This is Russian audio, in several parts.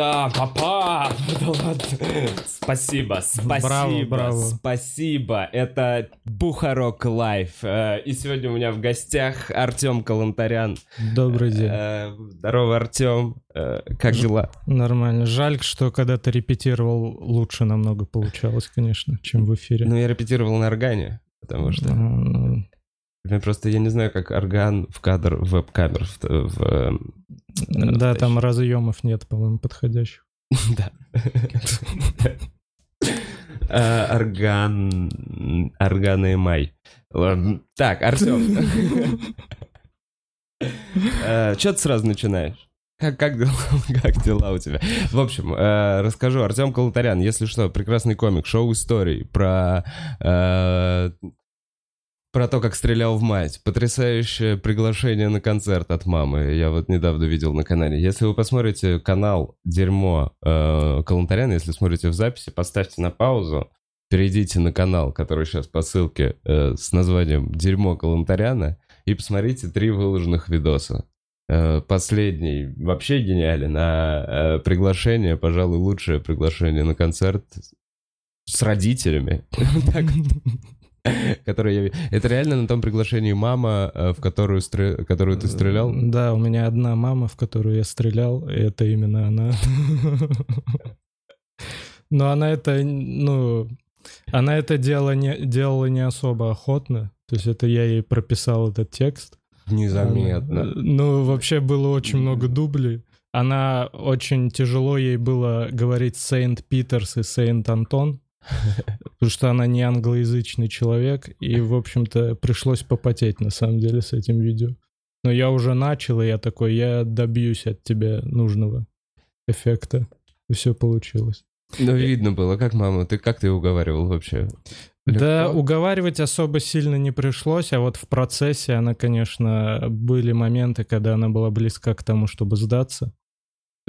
Да, папа! Да ладно. Спасибо, спасибо, Браво, браво. спасибо. Это Бухарог Лайв. Э, И сегодня у меня в гостях Артем Калантарян. Добрый день. Э, Здорово, Артем. Э, Как дела? Нормально. Жаль, что когда ты репетировал, лучше намного получалось, конечно, чем в эфире. Ну, я репетировал на органе, потому что... А, ну, Просто я не знаю, как орган в кадр веб-камер. в- в, э, Да, там настоящий. разъемов нет, по-моему, подходящих. Да. Э, Орган... Орган и май. Так, Артем. Че ты сразу начинаешь? Как, как, дела, как дела у тебя? В общем, э, расскажу. Артем Колотарян, если что, прекрасный комик, шоу историй про... э, про то, как стрелял в мать. Потрясающее приглашение на концерт от мамы. Я вот недавно видел на канале. Если вы посмотрите канал «Дерьмо» э, Калантаряна, если смотрите в записи, поставьте на паузу, перейдите на канал, который сейчас по ссылке э, с названием «Дерьмо Калантаряна» и посмотрите три выложенных видоса. Э, Последний вообще гениален, а э, приглашение, пожалуй, лучшее приглашение на концерт с родителями. Так который я... Это реально на том приглашении мама, э, в которую, стре- которую ты стрелял? Да, у меня одна мама, в которую я стрелял, и это именно она. Но она это, ну, она это делала не, делала не особо охотно. То есть это я ей прописал этот текст. Незаметно. Ну, вообще было очень много дублей. Она очень тяжело ей было говорить Сейнт Питерс и Сейнт Антон, потому что она не англоязычный человек, и, в общем-то, пришлось попотеть, на самом деле, с этим видео. Но я уже начал, и я такой, я добьюсь от тебя нужного эффекта. И все получилось. Ну, видно было, как мама, ты как ты уговаривал вообще? Да, Легко? уговаривать особо сильно не пришлось, а вот в процессе она, конечно, были моменты, когда она была близка к тому, чтобы сдаться.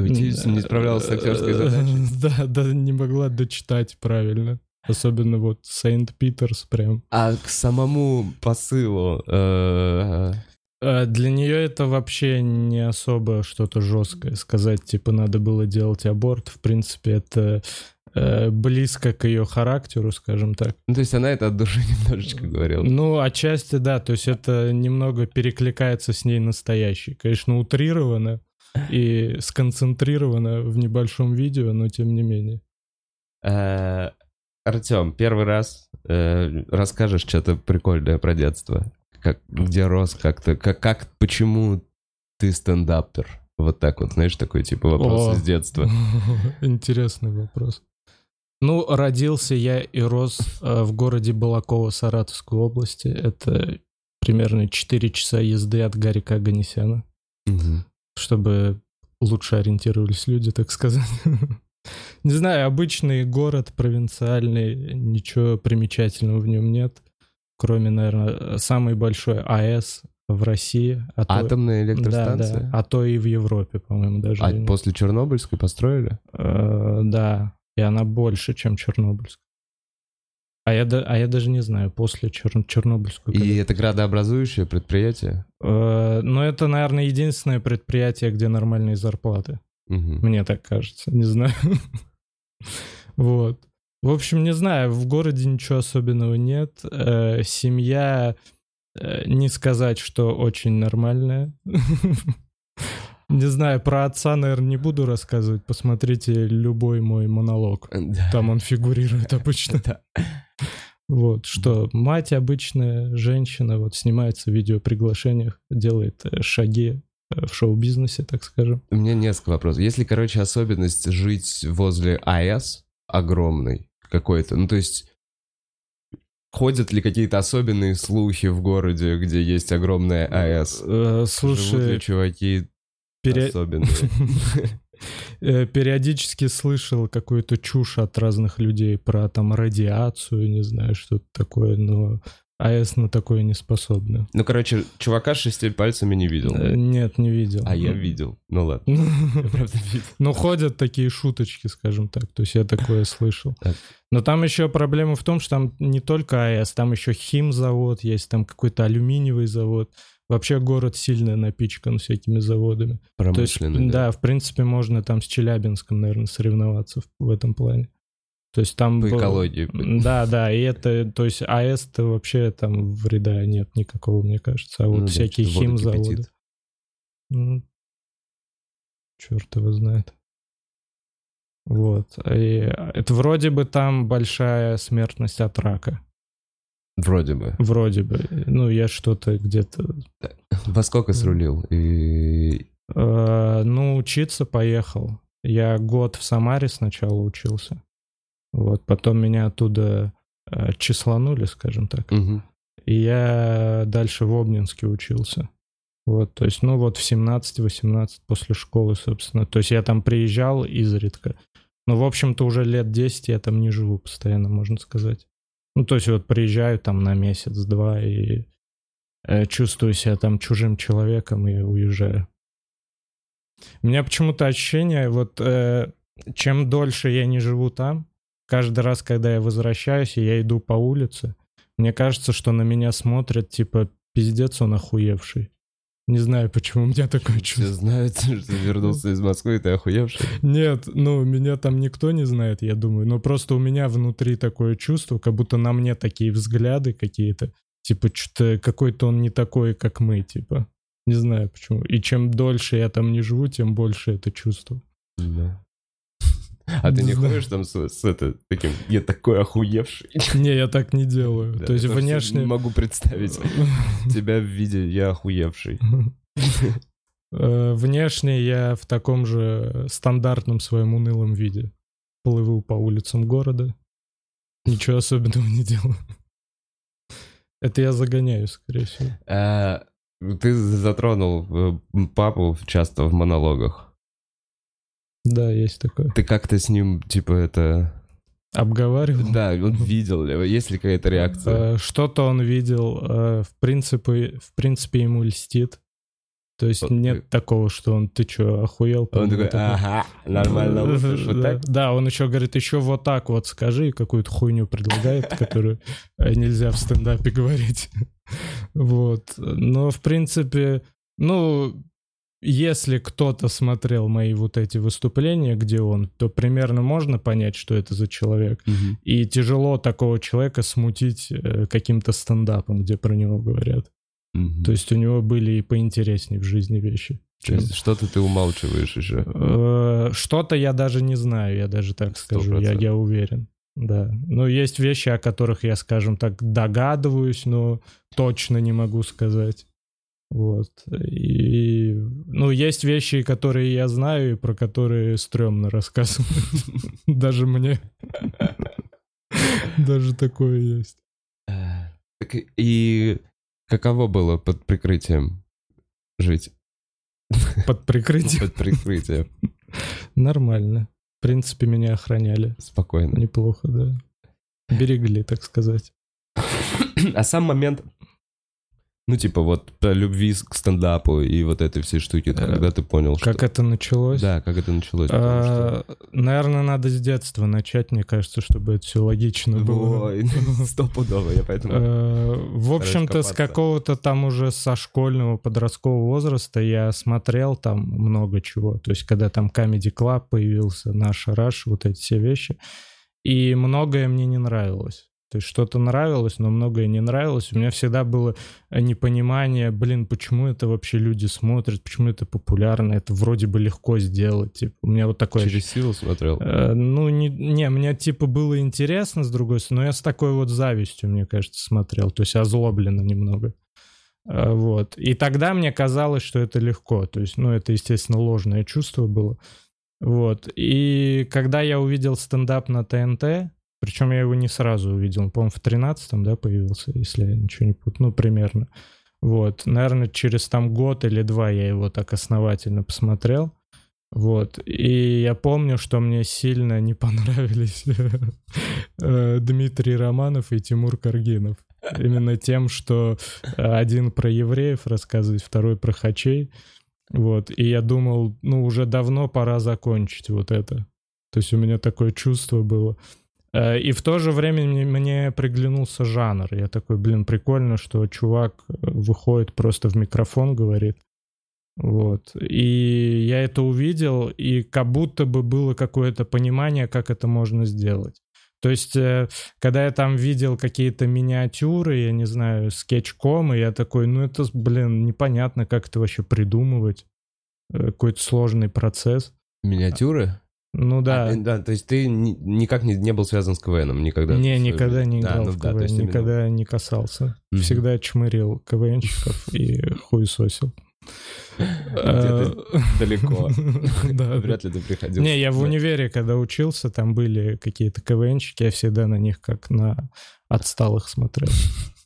Уйти, не справлялась с актерской задачей. Да, да, не могла дочитать правильно. Особенно вот Сейнт Питерс прям. А к самому посылу... э, Э, Для нее это вообще не особо что-то жесткое. Сказать, типа, надо было делать аборт. В принципе, это э, близко к ее характеру, скажем так. Ну, то есть она это от души немножечко говорила. Ну, отчасти да, то есть это немного перекликается с ней настоящей. Конечно, утрировано и сконцентрировано в небольшом видео, но тем не менее. Э, Артем, первый раз э, расскажешь что-то прикольное про детство. Как, где рос, как ты, как, как, почему ты стендапер? Вот так вот, знаешь, такой типа вопрос О. из детства. Интересный вопрос. Ну, родился я и рос э, в городе Балаково Саратовской области. Это примерно 4 часа езды от Гарика Аганесяна. Чтобы лучше ориентировались люди, так сказать. Не знаю, обычный город, провинциальный, ничего примечательного в нем нет, кроме, наверное, самой большой АЭС в России. А то- Атомная Да, электростанция? да, а то и в Европе, по-моему, даже. А после Чернобыльской построили? Э, да, и она больше, чем Чернобыльская. А я, а я даже не знаю, после Чер- Чернобыльскую. И это градообразующее предприятие? Э, но это, наверное, единственное предприятие, где нормальные зарплаты. Мгм. Мне так кажется, не знаю. Вот. В общем, не знаю, в городе ничего особенного нет. Э, Семья, э, не сказать, что очень нормальная. Не знаю, про отца, наверное, не буду рассказывать. Посмотрите любой мой монолог. Там он фигурирует обычно. Вот, что мать обычная женщина, вот снимается в видеоприглашениях, делает э, шаги э, в шоу-бизнесе, так скажем. У меня несколько вопросов. Если, короче, особенность жить возле АЭС огромный какой-то, ну то есть ходят ли какие-то особенные слухи в городе, где есть огромная АЭС? Э, Живут ли Слушай, чуваки пере- особенные? э, периодически слышал какую-то чушь от разных людей про там радиацию, не знаю, что-то такое, но АЭС на такое не способна. Ну, короче, чувака с шестью пальцами не видел. Э, Нет, не видел. А я видел. Ну ладно, я правда видел. Ну, ходят такие шуточки, скажем так. То есть я такое слышал. Но там еще проблема в том, что там не только АЭС, там еще химзавод есть, там какой-то алюминиевый завод. Вообще город сильно напичкан всякими заводами. То есть, Промышленный, да, в принципе, можно там с Челябинском, наверное, соревноваться в, в этом плане. То есть там... По был- экологии. Да, да, и это, то есть АЭС-то вообще там вреда нет никакого, мне кажется. А вот Ну да, всякие вода химзаводы. Ну, черт его знает. Вот. И это вроде бы там большая смертность от рака. Вроде бы. Вроде бы. Ну, я что-то где-то... Во сколько срулил? И... Э, ну, учиться поехал. Я год в Самаре сначала учился. Вот. Потом меня оттуда э, числанули, скажем так. Мгм. И я дальше в Обнинске учился. Вот, то есть, ну вот в 17-18 после школы, собственно. То есть я там приезжал изредка. Но, в общем-то, уже лет 10 я там не живу постоянно, можно сказать. Ну, то есть вот приезжаю там на месяц-два и э, чувствую себя там чужим человеком и уезжаю. У меня почему-то ощущение, вот э, чем дольше я не живу там, каждый раз, когда я возвращаюсь, и я иду по улице, мне кажется, что на меня смотрят, типа, пиздец, он охуевший. Не знаю, почему у меня такое Все чувство. знают, что вернулся из Москвы, ты охуевший. Нет, ну, меня там никто не знает, я думаю. Но просто у меня внутри такое чувство, как будто на мне такие взгляды какие-то. Типа, что-то какой-то он не такой, как мы, типа. Не знаю почему. И чем дольше я там не живу, тем больше это чувство. Да. А ты Не ходишь там с, с это, таким, я такой охуевший. Не, я так не делаю. Да, То есть внешне... Не могу представить тебя в виде я охуевший. Э, Внешне я в таком же стандартном своем унылом виде. Плыву по улицам города. Ничего особенного не делаю. Это я загоняю, скорее всего. А, Ты затронул э, папу часто в монологах. Да, есть такое. Ты как-то с ним, типа, это... Обговаривал. Да, он видел? Есть ли какая-то реакция? Э, Что-то он видел, э, в принципе, в принципе ему льстит. То есть Вот нет такого, что он, ты чё, охуел? Он такой, такой. ага, нормально, лучше, вот да, так? да, он еще говорит, еще вот так вот скажи, какую-то хуйню предлагает, которую э, нельзя в стендапе говорить. Вот. Но, в принципе, ну, если кто-то смотрел мои вот эти выступления, где он, то примерно можно понять, что это за человек. Мгм. И тяжело такого человека смутить э, каким-то стендапом, где про него говорят. Мгм. То есть у него были и поинтереснее в жизни вещи. Чем- Что-то ты умалчиваешь еще. Э, Что-то я даже не знаю, я даже так Сто скажу, я, я уверен. Да. Но есть вещи, о которых я, скажем так, догадываюсь, но точно не могу сказать. Вот. И, ну, есть вещи, которые я знаю, и про которые стрёмно рассказывать. Даже мне. Даже такое есть. Э, Так и- и каково было под прикрытием жить? Под прикрытием. Под прикрытием. Нормально. В принципе, меня охраняли. Спокойно. Неплохо, да. Берегли, так сказать. А сам момент, ну, типа, вот про любви к стендапу и вот этой всей штуки, Э, когда ты понял, что... Как это началось? Да, как это началось? потому что- А, Наверное, надо с детства начать, мне кажется, чтобы это все логично было. Ой, стопудово, я поэтому... Э, В общем-то, с какого-то там уже со школьного подросткового возраста я смотрел там много чего. То есть, когда там Comedy Club появился, наш Раш, вот эти все вещи. И многое мне не нравилось. То есть что-то нравилось, но многое не нравилось. У меня всегда было э, непонимание, блин, почему это вообще люди смотрят, почему это популярно, это вроде бы легко сделать. Типа, у меня вот такое Через силу смотрел. Э, Ну, не, не, мне типа было интересно, с другой стороны, но я с такой вот завистью, мне кажется, смотрел, то есть озлобленно немного. Э, Вот. И тогда мне казалось, что это легко. То есть, ну, это, естественно, ложное чувство было. Вот. И когда я увидел стендап на ТНТ, причем я его не сразу увидел, он, по-моему, в 13-м, да, появился, если я ничего не путаю, ну, примерно. Вот. Наверное, через там год или два я его так основательно посмотрел. Вот. И я помню, что мне сильно не понравились э, Дмитрий Романов и Тимур Каргинов. Именно тем, что э, один про евреев рассказывает, второй про хачей. Вот. И я думал, ну, уже давно пора закончить вот это. То есть у меня такое чувство было. Э, И в то же время мне, приглянулся жанр. Я такой, блин, прикольно, что чувак э, выходит просто в микрофон, говорит. Вот. И я это увидел, и как будто бы было какое-то понимание, как это можно сделать. То есть, э, когда я там видел какие-то миниатюры, я не знаю, скетчком, и я такой, ну это, блин, непонятно, как это вообще придумывать. Какой-то сложный процесс. Миниатюры? Ну да. А, да, то есть ты ни- никак не, не был связан с КВНом никогда? Не, своей никогда не А, играл ну в да, то КВН, именно- никогда не касался. Мгм. Всегда чмырил КВНщиков и хуесосил. Где-то Э, далеко. Да. Вряд ли ты приходил. Не, я в Да. универе, когда учился, там были какие-то КВНщики, я всегда на них как на отсталых смотрел.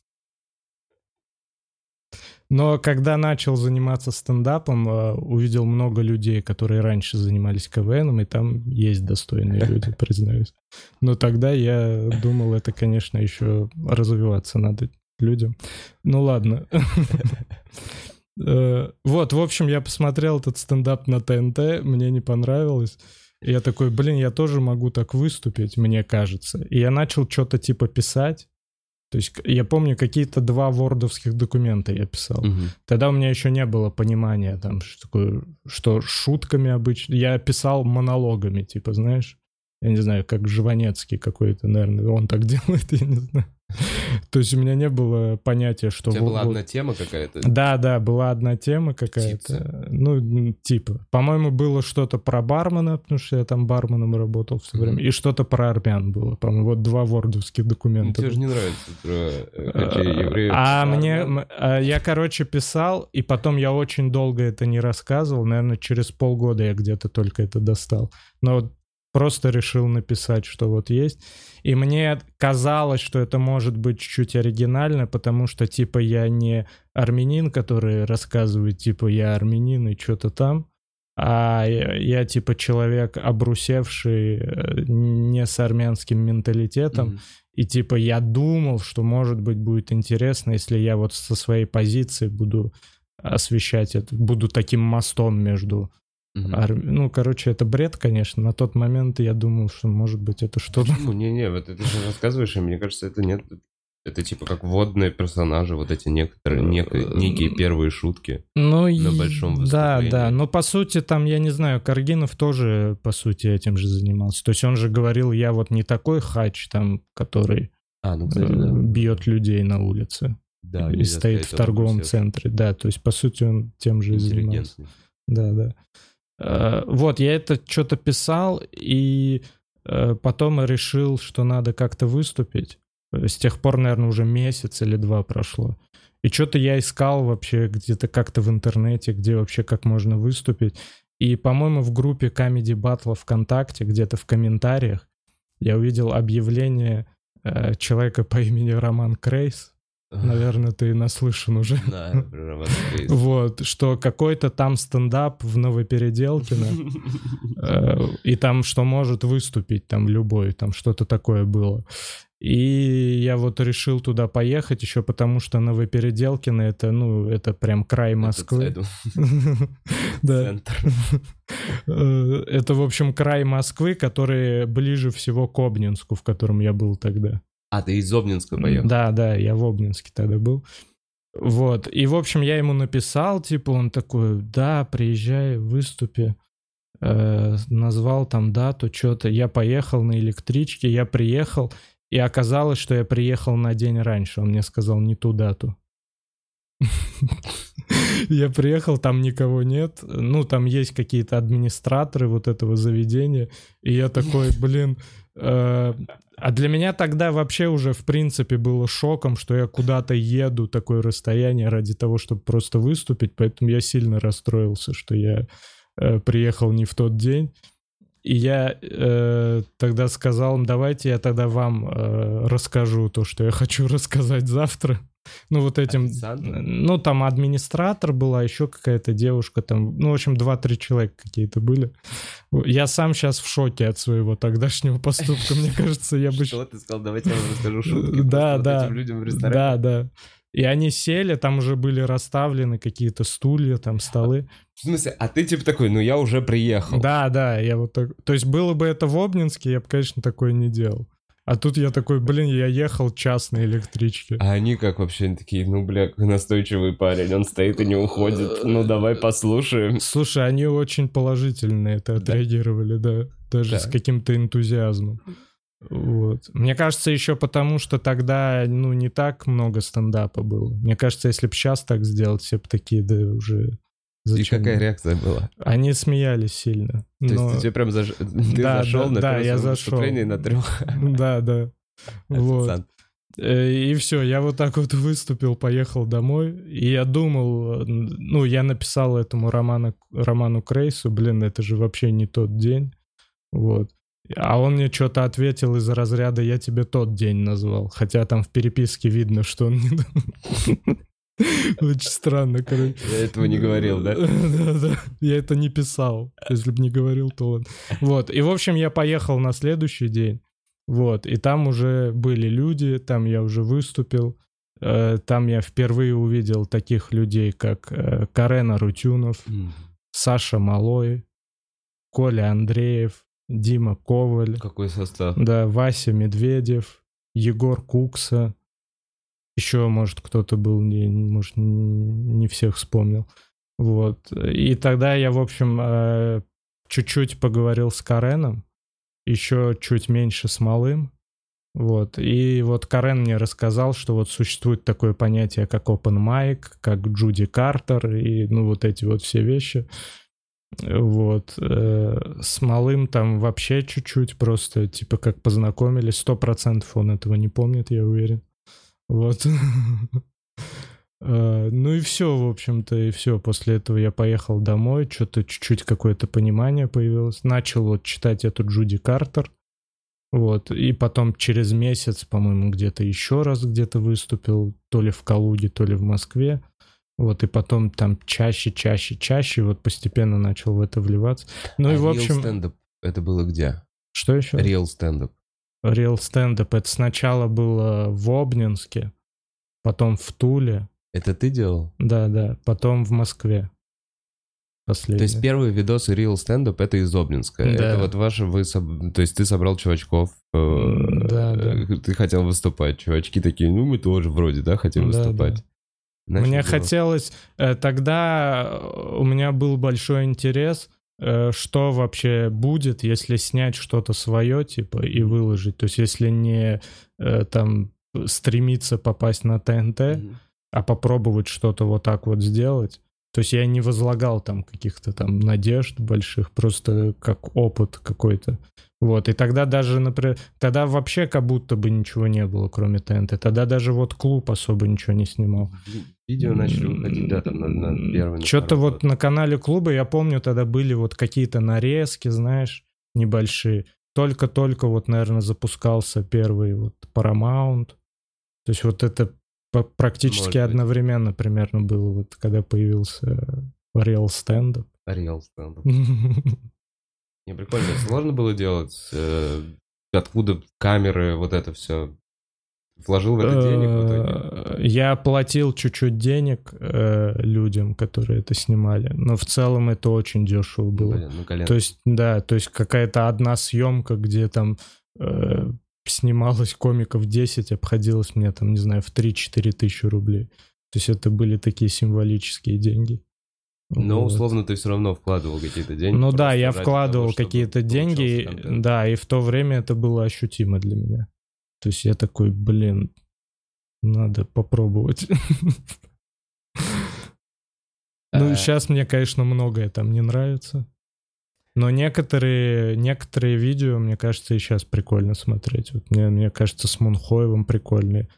Но когда начал заниматься стендапом, э, увидел много людей, которые раньше занимались КВНом, и там есть достойные люди, признаюсь. Но тогда я думал, это, конечно, еще развиваться надо людям. Ну ладно. Э, Вот, в общем, я посмотрел этот стендап на ТНТ, мне не понравилось. И я такой, блин, я тоже могу так выступить, мне кажется. И я начал что-то типа писать. То есть я помню, какие-то два вордовских документа я писал. Мгм. Тогда у меня еще не было понимания, там, что такое, что шутками обычно. Я писал монологами, типа, знаешь, я не знаю, как Жванецкий какой-то, наверное, он так делает, я не знаю. То есть у меня не было понятия, что... У тебя была одна тема какая-то? да, да, была одна тема какая-то. Птица. Ну, типа. По-моему, было что-то про бармена, потому что я там барменом работал все время. И что-то про армян было. По-моему, вот два вордовских Ну, документа. тебе же не нравится про э, какие евреи. А мне, а я, короче, писал, и потом я очень долго это не рассказывал. Наверное, через полгода я где-то только это достал. Но вот просто решил написать, что вот есть. И мне казалось, что это может быть чуть-чуть оригинально, потому что, типа, я не армянин, который рассказывает, типа, я армянин и что-то там, а я, я, типа, человек, обрусевший э, не с армянским менталитетом, Мгм. и типа я думал, что может быть будет интересно, если я вот со своей позиции буду освещать это, буду таким мостом между... Мгм. ар- Ну, короче, это бред, конечно. На тот момент я думал, что может быть это что-то... Почему? Не-не, вот это же рассказываешь, и мне кажется, это нет... Это типа как водные персонажи, вот эти некоторые, нек- некие первые шутки. Ну, На и- большом Да, выступлении. да. Но по сути там, я не знаю, Каргинов тоже, по сути, этим же занимался. То есть он же говорил, я вот не такой хач там, который А, ну, э, кстати, да. бьет людей на улице Да, и стоит в торговом центре. Да, то есть, по сути, он тем же и занимался. Да, да. Э, Вот, я это что-то писал, и э, потом решил, что надо как-то выступить. Э, С тех пор, наверное, уже месяц или два прошло. И что-то я искал вообще где-то как-то в интернете, где вообще как можно выступить. И, по-моему, в группе Comedy Battle ВКонтакте, где-то в комментариях, я увидел объявление э, человека по имени Роман Крейс. Наверное, ты наслышан уже. Да, про. Вот, что какой-то там стендап в Новопеределкино, э, и там что может выступить там любой, там что-то такое было. И я вот решил туда поехать еще потому, что Новопеределкино это, ну, это прям край Москвы. Да. Э, Это, в общем, край Москвы, который ближе всего к Обнинску, в котором я был тогда. А, ты из Обнинска поехал? Да, да, я в Обнинске тогда был. Вот. И, в общем, я ему написал, типа, он такой, да, приезжай, выступи. Э, назвал там дату, что-то. Я поехал на электричке, я приехал, и оказалось, что я приехал на день раньше. Он мне сказал не ту дату. Я приехал, там никого нет. Ну, там есть какие-то администраторы вот этого заведения. И я такой, блин... э, А для меня тогда вообще уже, в принципе, было шоком, что я куда-то еду такое расстояние ради того, чтобы просто выступить. Поэтому я сильно расстроился, что я э, приехал не в тот день. И я э, тогда сказал им, давайте я тогда вам расскажу то, что я хочу рассказать завтра. Ну, вот этим... Официанту? Ну, там администратор была, еще какая-то девушка там. Ну, в общем, два-три человека какие-то были. Я сам сейчас в шоке от своего тогдашнего поступка. Мне кажется, я бы... Что ты сказал? Давайте я вам расскажу шутки. Да, да. этим людям в ресторане. Да, да. И они сели, там уже были расставлены какие-то стулья, там столы. В смысле, а ты типа такой, ну я уже приехал. Да, да, я вот так... То есть было бы это в Обнинске, я бы, конечно, такое не делал. А тут я такой, блин, я ехал час на электричке. А они как вообще они такие, ну, бля, настойчивый парень, он стоит и не уходит. Ну, давай послушаем. Слушай, они очень положительно это отреагировали, да. Даже с Так. каким-то энтузиазмом. Вот. Мне кажется, еще потому, что тогда, ну, не так много стендапа было. Мне кажется, если бы сейчас так сделать, все бы такие, да уже... И Зачем? какая реакция была? Они смеялись сильно. То но- есть ты прям заш... ты Да, зашел да, на да, я зашел. на трех Да, да. Вот. Э, И все, я вот так вот выступил, поехал домой. И я думал, ну, я написал этому Роману, Роману Крейсу, блин, это же вообще не тот день. Вот. А он мне что-то ответил из разряда «я тебе тот день назвал». Хотя там в переписке видно, что он не... Очень странно, короче. Я этого не говорил, да? Да-да. Я это не писал. Если бы не говорил, то он... Вот. И, в общем, я поехал на следующий день. Вот. И там уже были люди, там я уже выступил. Э, Там я впервые увидел таких людей, как э, Карен Арутюнов, М, Саша Малой, Коля Андреев, Дима Коваль, Какой состав? да, Вася Медведев, Егор Кукса. Еще, может, кто-то был, не, может, не всех вспомнил. Вот. И тогда я, в общем, э, чуть-чуть поговорил с Кареном, еще чуть меньше с Малым. Вот. И вот Карен мне рассказал, что вот существует такое понятие, как open mic, как Джуди Картер и, ну, вот эти вот все вещи. Вот. э, С Малым там вообще чуть-чуть просто, типа, как познакомились. Сто процентов он этого не помнит, я уверен. Вот. Э, Ну и все, в общем-то, и все. После этого я поехал домой, что-то чуть-чуть какое-то понимание появилось. Начал вот читать эту Джуди Картер. Вот. И потом через месяц, по-моему, где-то еще раз где-то выступил, то ли в Калуге, то ли в Москве. Вот, и потом там чаще, чаще, чаще, вот постепенно начал в это вливаться. Ну и А в real общем... стендап это было где? Что еще? Real стендап. Real стендап. Это сначала было в Обнинске, потом в Туле, Это ты делал? да-да, потом в Москве. То Последний. есть первые видосы Real стендап это из Обнинска. Да. Это вот ваши вы то есть ты собрал чувачков. э, М, да, э, Ты хотел выступать. Чувачки такие, ну мы тоже вроде, да, хотим Да, выступать. Начал Мне делать. хотелось... э, Тогда у меня был большой интерес, что вообще будет, если снять что-то свое, типа, и выложить. То есть если не э, там стремиться попасть на ТНТ, а попробовать что-то вот так вот сделать. То есть я не возлагал там каких-то там надежд больших, просто как опыт какой-то. Вот, и тогда даже, например, тогда вообще как будто бы ничего не было, кроме ТНТ. Тогда даже вот клуб особо ничего не снимал. Ви- Видео начали выходить, да, там на, на первый. Что-то вот на канале клуба, я помню, тогда были вот какие-то нарезки, знаешь, небольшие. Только-только вот, наверное, запускался первый вот Paramount. То есть вот это практически Может быть. одновременно примерно было, вот когда появился Real Stand-up. Real стендап. Не, прикольно. Сложно было делать? э, Откуда камеры, вот это все? Вложил в это денег в итоге? Э, Я платил чуть-чуть денег э, людям, которые это снимали, но в целом это очень дешево было. Ну. То есть, да, то есть какая-то одна съемка, где там э, снималось комиков 10, обходилось мне там, не знаю, в 3-4 тысячи рублей. То есть это были такие символические деньги. Но Вот. условно ты все равно вкладывал какие-то деньги. Ну да, я вкладывал какие-то деньги, да, и в то время это было ощутимо для меня. То есть я такой, блин, надо попробовать. Ну, Э, сейчас мне, конечно, многое там не нравится. Но некоторые, некоторые видео, мне кажется, и сейчас прикольно смотреть. Вот мне, мне кажется, с Мунхоевым прикольные,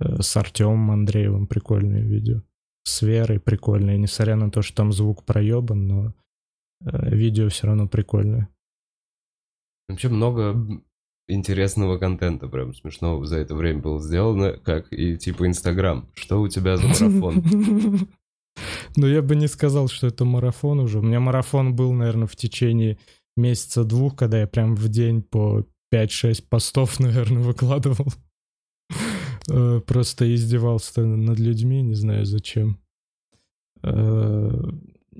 э, с Артемом Андреевым прикольные видео. С Верой прикольные, несмотря на то, что там звук проебан, но э, видео все равно прикольное. Вообще много интересного контента, прям смешного за это время было сделано, как и типа Инстаграм. Что у тебя за марафон? Ну, я бы не сказал, что это марафон уже. У меня марафон был, наверное, в течение месяца-двух, когда я прям в день по 5-6 постов, наверное, выкладывал. Э, Просто издевался над людьми, не знаю зачем. Э,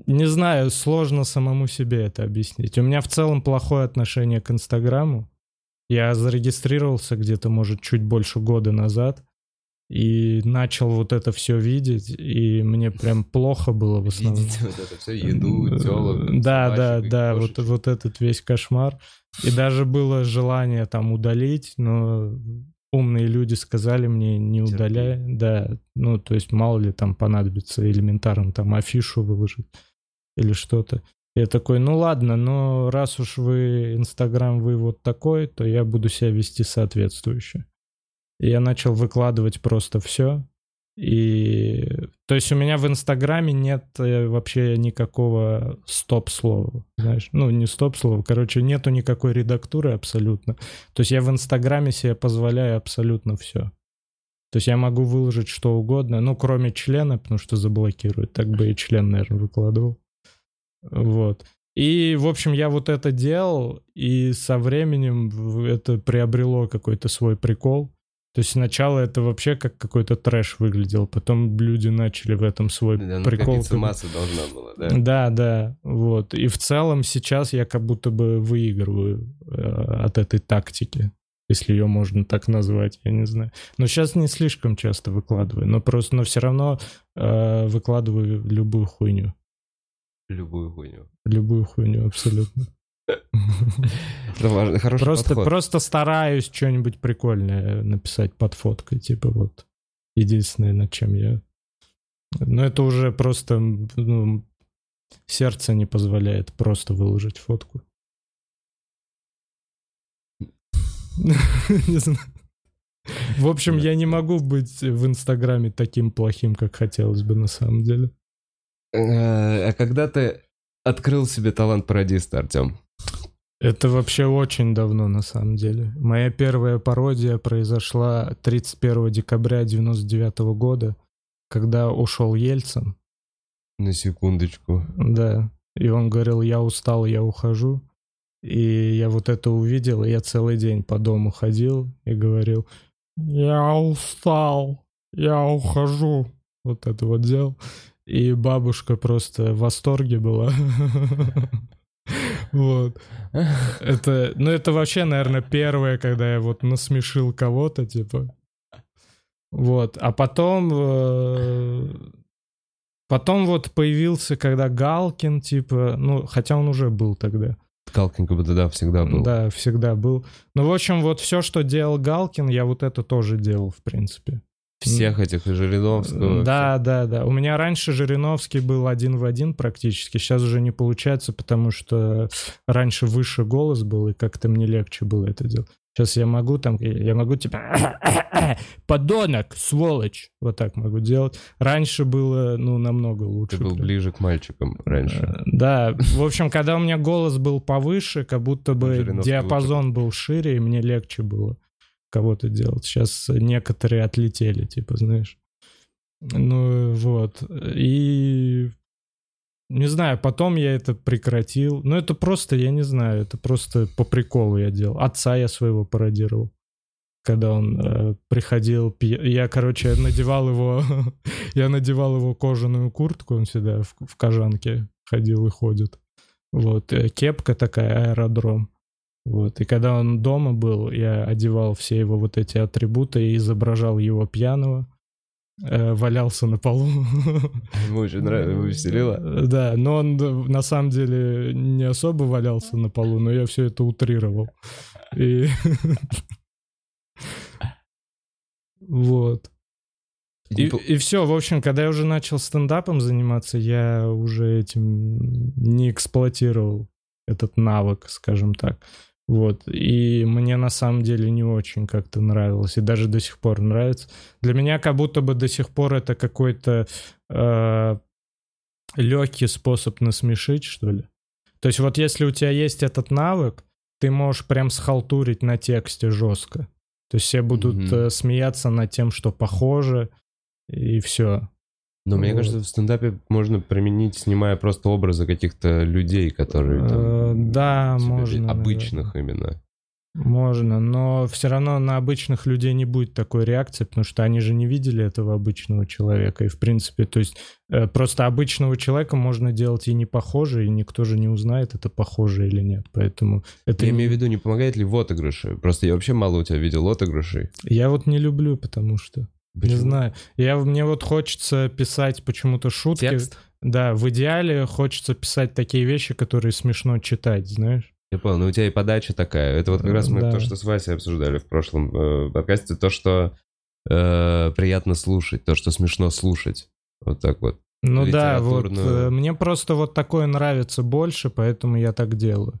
Не знаю, сложно самому себе это объяснить. У меня в целом плохое отношение к Инстаграму. Я зарегистрировался где-то, может, чуть больше года назад и начал вот это все видеть, и мне прям плохо было в основном. Видите вот это все, еду, телок, Да, да, и да, вот, вот этот весь кошмар. И даже было желание там удалить, но умные люди сказали мне не удаляй. Да, ну то есть мало ли там понадобится элементарно там афишу выложить или что-то. Я такой, ну ладно, но раз уж вы, Инстаграм, вы вот такой, то я буду себя вести соответствующе. Я начал выкладывать просто все. И то есть у меня в Инстаграме нет э, вообще никакого стоп-слова, знаешь, ну не стоп-слова, короче, нету никакой редактуры абсолютно. То есть я в Инстаграме себе позволяю абсолютно все. То есть я могу выложить что угодно, ну кроме члена, потому что заблокируют, так бы и член, наверное, выкладывал. Вот. И, в общем, я вот это делал, и со временем это приобрело какой-то свой прикол. То есть сначала это вообще как какой-то трэш выглядел, потом люди начали в этом свой Да, прикол. накопиться как- масса должна была, да? Да, да, вот. И в целом сейчас я как будто бы выигрываю э, от этой тактики, если ее можно так назвать, я не знаю. Но сейчас не слишком часто выкладываю, но просто, но все равно э, выкладываю любую хуйню. Любую хуйню. Любую хуйню абсолютно. Это важно, хороший Просто, подход. просто стараюсь что-нибудь прикольное написать под фоткой, типа вот. Единственное, над чем я... Но это уже просто, ну, сердце не позволяет просто выложить фотку. Не знаю. В общем, я не могу быть в Инстаграме таким плохим, как хотелось бы на самом деле. Э, А когда ты открыл себе талант пародиста, Артем? Это вообще очень давно, на самом деле. Моя первая пародия произошла 31 декабря 99 года, когда ушел Ельцин. На секундочку. Да. И он говорил, я устал, я ухожу. И я вот это увидел, и я целый день по дому ходил и говорил, я устал, я ухожу. Вот это вот делал. И бабушка просто в восторге была. Вот. Это, ну это вообще, наверное, первое, когда я вот насмешил кого-то, типа. Вот. А потом... э, Потом вот появился, когда Галкин, типа, ну, хотя он уже был тогда. Калкин как будто, да, всегда был. Да, всегда был. Ну, в общем, вот все, что делал Галкин, я вот это тоже делал, в принципе. Всех этих и Жириновского. Да, да, да. У меня раньше Жириновский был один в один практически. Сейчас уже не получается, потому что раньше выше голос был, и как-то мне легче было это делать. Сейчас я могу там, я могу типа подонок, сволочь, вот так могу делать. Раньше было, ну, намного лучше. Ты был прям. ближе к мальчикам раньше. Э, Да, в общем, когда у меня голос был повыше, как будто бы Жириновский диапазон был шире, и мне легче было кого-то делать. Сейчас некоторые отлетели, типа, знаешь. Ну, вот. И... Не знаю, потом я это прекратил. Ну, это просто, я не знаю, это просто по приколу я делал. Отца я своего пародировал. Когда он э, приходил, пья- я, короче, надевал его, я надевал его кожаную куртку, он всегда в, в кожанке ходил и ходит. Вот, э, кепка такая, аэродром. Вот, и когда он дома был, я одевал все его вот эти атрибуты и изображал его пьяного, э, валялся на полу. Ему очень нравилось, веселило. Э, Да, но он на самом деле не особо валялся на полу, но я все это утрировал. И... Вот. И, все, в общем, когда я уже начал стендапом заниматься, я уже этим не эксплуатировал этот навык, скажем так. Вот. И мне на самом деле не очень как-то нравилось. И даже до сих пор нравится. Для меня как будто бы до сих пор это какой-то э, легкий способ насмешить, что ли. То есть вот если у тебя есть этот навык, ты можешь прям схалтурить на тексте жестко. То есть все будут э, смеяться над тем, что похоже, и все. Но мне кажется, в стендапе можно применить, снимая просто образы каких-то людей, которые там, Э, да, можно. обычных именно. Можно, но все равно на обычных людей не будет такой реакции, потому что они же не видели этого обычного человека. И, в принципе, то есть э, просто обычного человека можно делать и не похоже, и никто же не узнает, это похоже или нет. Поэтому это... Я имею в виду, не помогает ли в отыгрыше? Просто я вообще мало у тебя видел отыгрышей. Я вот не люблю, потому что... Почему? Не знаю. Я, мне вот хочется писать почему-то шутки. Текст? Да, в идеале хочется писать такие вещи, которые смешно читать, знаешь? Я понял, но у тебя и подача такая. Это вот как раз мы Да. то, что с Васей обсуждали в прошлом э, подкасте, то, что э, приятно слушать, то, что смешно слушать. Вот так вот. Ну да, вот э, мне просто вот такое нравится больше, поэтому я так делаю.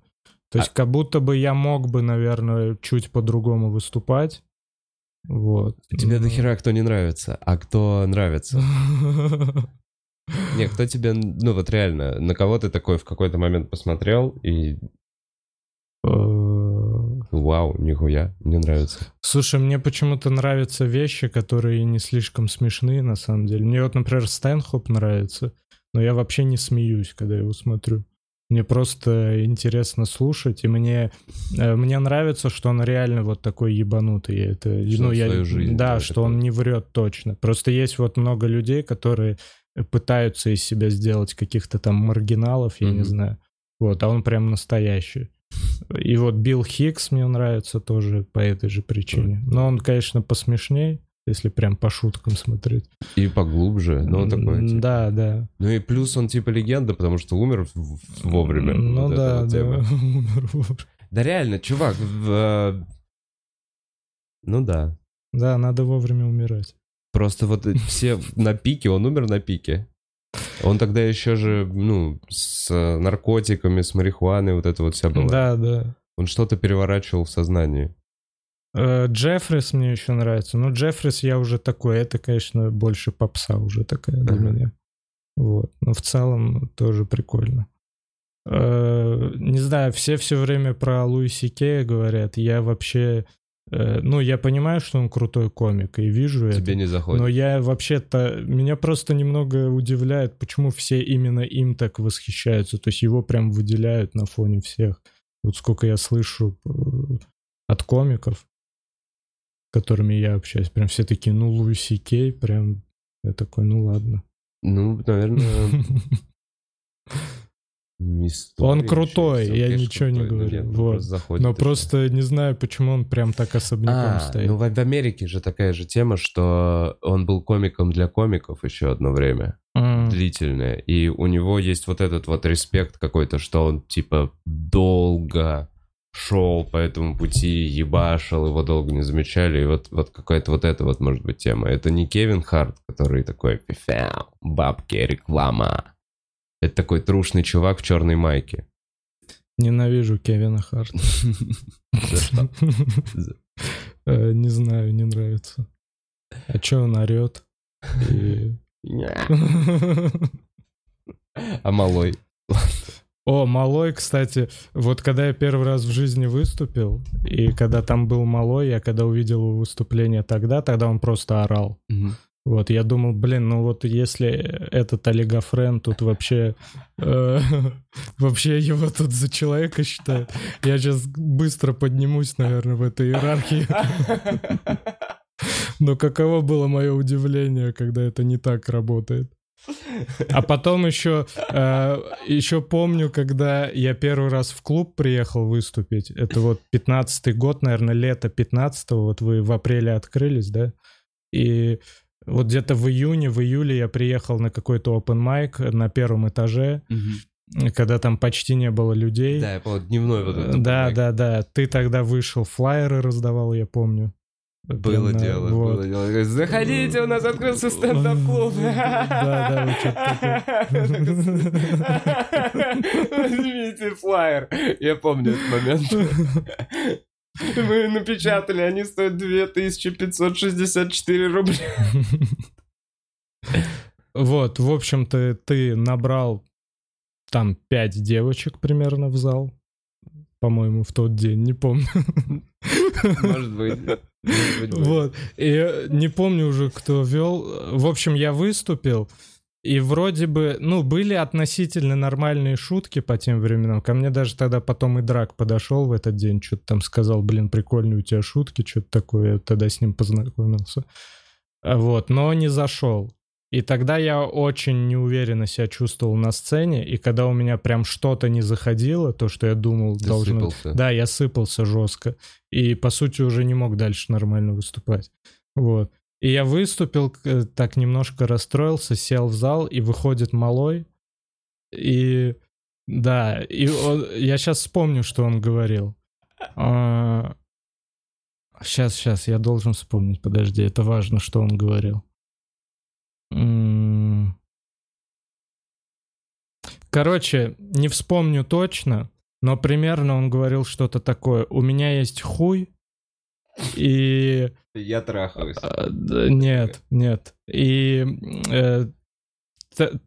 То А есть как будто бы я мог бы, наверное, чуть по-другому выступать. Вот. Тебе Ну. до хера кто не нравится, а кто нравится. Не, кто тебе, ну вот реально, на кого ты такой в какой-то момент посмотрел и Э, вау, нихуя, мне нравится. Слушай, мне почему-то нравятся вещи, которые не слишком смешные, на самом деле. Мне вот, например, Стэнхоп нравится, но я вообще не смеюсь, когда его смотрю. Мне просто интересно слушать, и мне, э, мне нравится, что он реально вот такой ебанутый. Это, Что ну, я, жизнь, да, что такой. он не врет точно. Просто есть вот много людей, которые пытаются из себя сделать каких-то там маргиналов, я не Мгм. знаю. Вот, а он прям настоящий. И вот Билл Хикс мне нравится тоже по этой же причине. Но он, конечно, посмешней, если прям по шуткам смотреть. И поглубже, но он такой, типа, Да, да. Ну и плюс он типа легенда, потому что умер вовремя. Ну Вот да, вот да. Умер вовремя. Да реально, чувак, в, э, ну да. Да, надо вовремя умирать. Просто вот все на пике, он умер на пике. Он тогда еще же, ну, с наркотиками, с марихуаной, вот это вот вся была. Да, да. Он что-то переворачивал в сознании. Э, Джеффрис мне еще нравится. Ну, Джеффрис я уже такой, это, конечно, больше попса уже такая для меня. Вот. Но в целом тоже прикольно. Э, Не знаю, все все время про Луиси Кея говорят. Я вообще... э, Ну, я понимаю, что он крутой комик, и вижу это. Тебе не заходит. Но я вообще-то... Меня просто немного удивляет, почему все именно им так восхищаются. То есть его прям выделяют на фоне всех. Вот сколько я слышу от комиков, которыми я общаюсь, прям все такие, ну, Луиси Кей, прям... Я такой, ну ладно. Ну, наверное, история Он крутой, я ничего не крутой, говорю, нет, ну, вот. просто заходит Но просто не знаю, почему он прям так особняком А, стоит. ну в в Америке же такая же тема, что он был комиком для комиков еще одно время, М, длительное, и у него есть вот этот вот респект какой-то, что он типа долго шел по этому пути, ебашил, его долго не замечали, и вот, вот какая-то вот эта вот может быть тема. Это не Кевин Харт, который такой «Фифяу, бабки, реклама». Это такой трушный чувак в черной майке. Ненавижу Кевина Харта. Э, Не знаю, не нравится. А чё он орет? И- А малой? О, Малой, кстати, вот когда я первый раз в жизни выступил, и когда там был Малой, я когда увидел его выступление тогда, тогда он просто орал. Вот, я думал, блин, ну вот если этот олигофрен тут вообще... э, вообще его тут за человека считают, я сейчас быстро поднимусь, наверное, в этой иерархии. Но каково было мое удивление, когда это не так работает. А потом еще, э, еще помню, когда я первый раз в клуб приехал выступить. Это вот 15-й год, наверное, лето 15-го. Вот вы в апреле открылись, да? И вот где-то в июне, в июле я приехал на какой-то open mic на первом этаже, когда там почти не было людей. Да, я помню, дневной вот этот. да, да, да. Ты тогда вышел, флайеры раздавал, я помню. Было на- дело, вот. было дело. Заходите, у нас открылся стендап-клуб. Да, да, вот что-то Возьмите флаер. Я помню этот момент. Мы напечатали, они стоят 2564 рубля. Вот, в общем-то, ты набрал там пять девочек примерно в зал. По-моему, в тот день, не помню. Может быть. Вот. И не помню уже, кто вел. В общем, я выступил, и вроде бы, ну, были относительно нормальные шутки по тем временам. Ко мне даже тогда потом и Драк подошел в этот день, что-то там сказал, блин, прикольные у тебя шутки, что-то такое. Я тогда с ним познакомился. Вот, но не зашел. И тогда я очень неуверенно себя чувствовал на сцене, и когда у меня прям что-то не заходило, то, что я думал, Ты должно... сыпался. Да, я сыпался жестко. И, по сути, уже не мог дальше нормально выступать. Вот. И я выступил, э, так немножко расстроился, сел в зал, и выходит малой. И да, и он- я сейчас вспомню, что он говорил. Сейчас, сейчас, я должен вспомнить, подожди, это важно, что он говорил. Короче, не вспомню точно, но примерно он говорил что-то такое. У меня есть хуй, и... Я трахаюсь. А, Нет, нет. И э,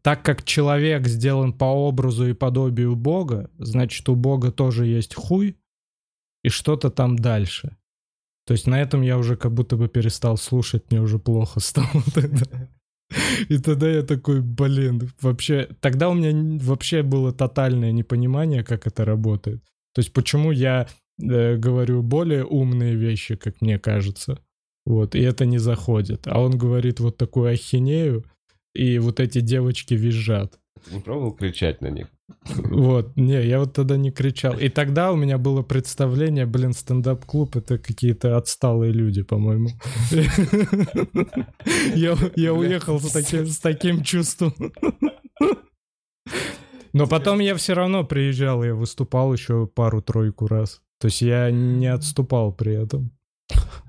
так как человек сделан по образу и подобию Бога, значит, у Бога тоже есть хуй и что-то там дальше. То есть на этом я уже как будто бы перестал слушать, мне уже плохо стало тогда. И тогда я такой, блин, вообще... Тогда у меня вообще было тотальное непонимание, как это работает. То есть почему я э, говорю более умные вещи, как мне кажется. Вот, и это не заходит. А он говорит вот такую ахинею, и вот эти девочки визжат. Ты не пробовал кричать на них? Вот, не, я вот тогда не кричал. И тогда у меня было представление, блин, стендап-клуб — это какие-то отсталые люди, по-моему. Я, уехал с таким чувством. Но потом я все равно приезжал, я выступал еще пару-тройку раз. То есть я не отступал при этом.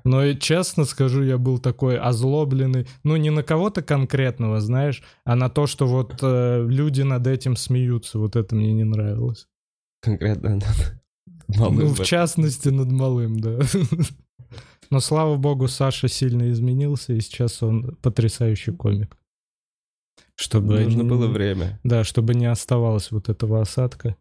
Но и честно скажу, я был такой озлобленный, ну не на кого-то конкретного, знаешь, а на то, что вот э, люди над этим смеются, вот это мне не нравилось. Конкретно над малым ну, в частности, над малым, да. Но слава богу, Саша сильно изменился, и сейчас он потрясающий комик. Чтобы Нужно было время. Да, чтобы не оставалось вот этого осадка.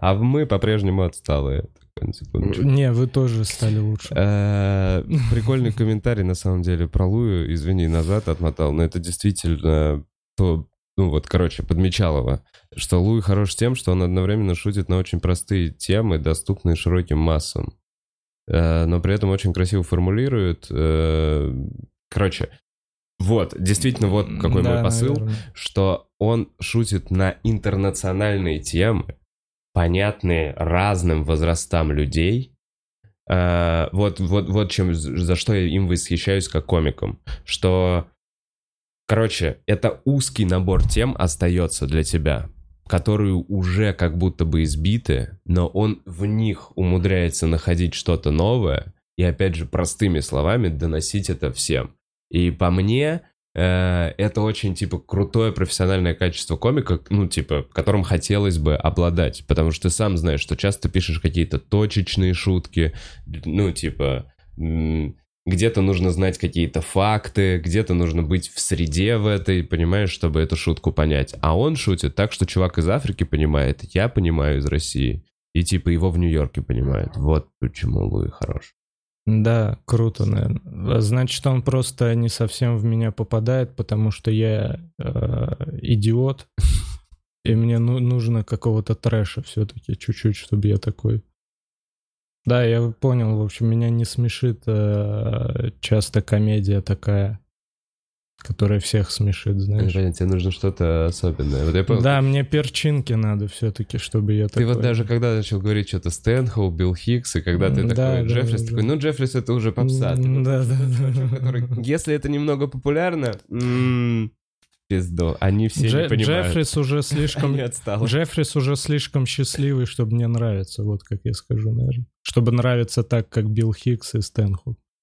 А мы по-прежнему отсталые. На секундочку. Не, вы тоже стали лучше. Э, Прикольный комментарий, на самом деле, про Лую. Извини, назад отмотал, но это действительно то, ну вот, короче, подмечалово, что Луи хорош тем, что он одновременно шутит на очень простые темы, доступные широким массам. Э, Но при этом очень красиво формулирует. Э, Короче, вот, действительно, вот какой Да, мой посыл наверное. что он шутит на интернациональные темы, понятные разным возрастам людей. Э, Вот, вот, вот чем, за что я им восхищаюсь как комиком. Что, короче, это узкий набор тем остается для тебя, которые уже как будто бы избиты, но он в них умудряется находить что-то новое и, опять же, простыми словами доносить это всем. И по мне, это очень, типа, крутое профессиональное качество комика, ну, типа, которым хотелось бы обладать. Потому что ты сам знаешь, что часто пишешь какие-то точечные шутки, ну, типа, где-то нужно знать какие-то факты, где-то нужно быть в среде в этой, понимаешь, чтобы эту шутку понять. А он шутит так, что чувак из Африки понимает, я понимаю из России. И типа его в Нью-Йорке понимают. Вот почему Луи хорош. Да, круто, наверное. Значит, он просто не совсем в меня попадает, потому что я э, идиот, и мне ну- нужно какого-то трэша все-таки чуть-чуть, чтобы я такой. Да, я понял. В общем, меня не смешит э, часто комедия такая, которая всех смешит, знаешь. Женя, тебе нужно что-то особенное. Вот я понял, Да, мне перчинки надо все-таки, чтобы я Ты такой. вот даже когда начал говорить что-то Стэнхоуп, Билл Хикс, и когда ты Да, такой, да, Джеффрис, да. такой, ну Джеффрис это уже попса. Да, да, да. который- Если это немного популярно, м, пизду, они все Дже- не понимают. Джеффрис уже слишком. Джеффрис уже слишком счастливый, чтобы мне нравиться, вот как я скажу, наверное. Чтобы нравиться так, как Билл Хикс и.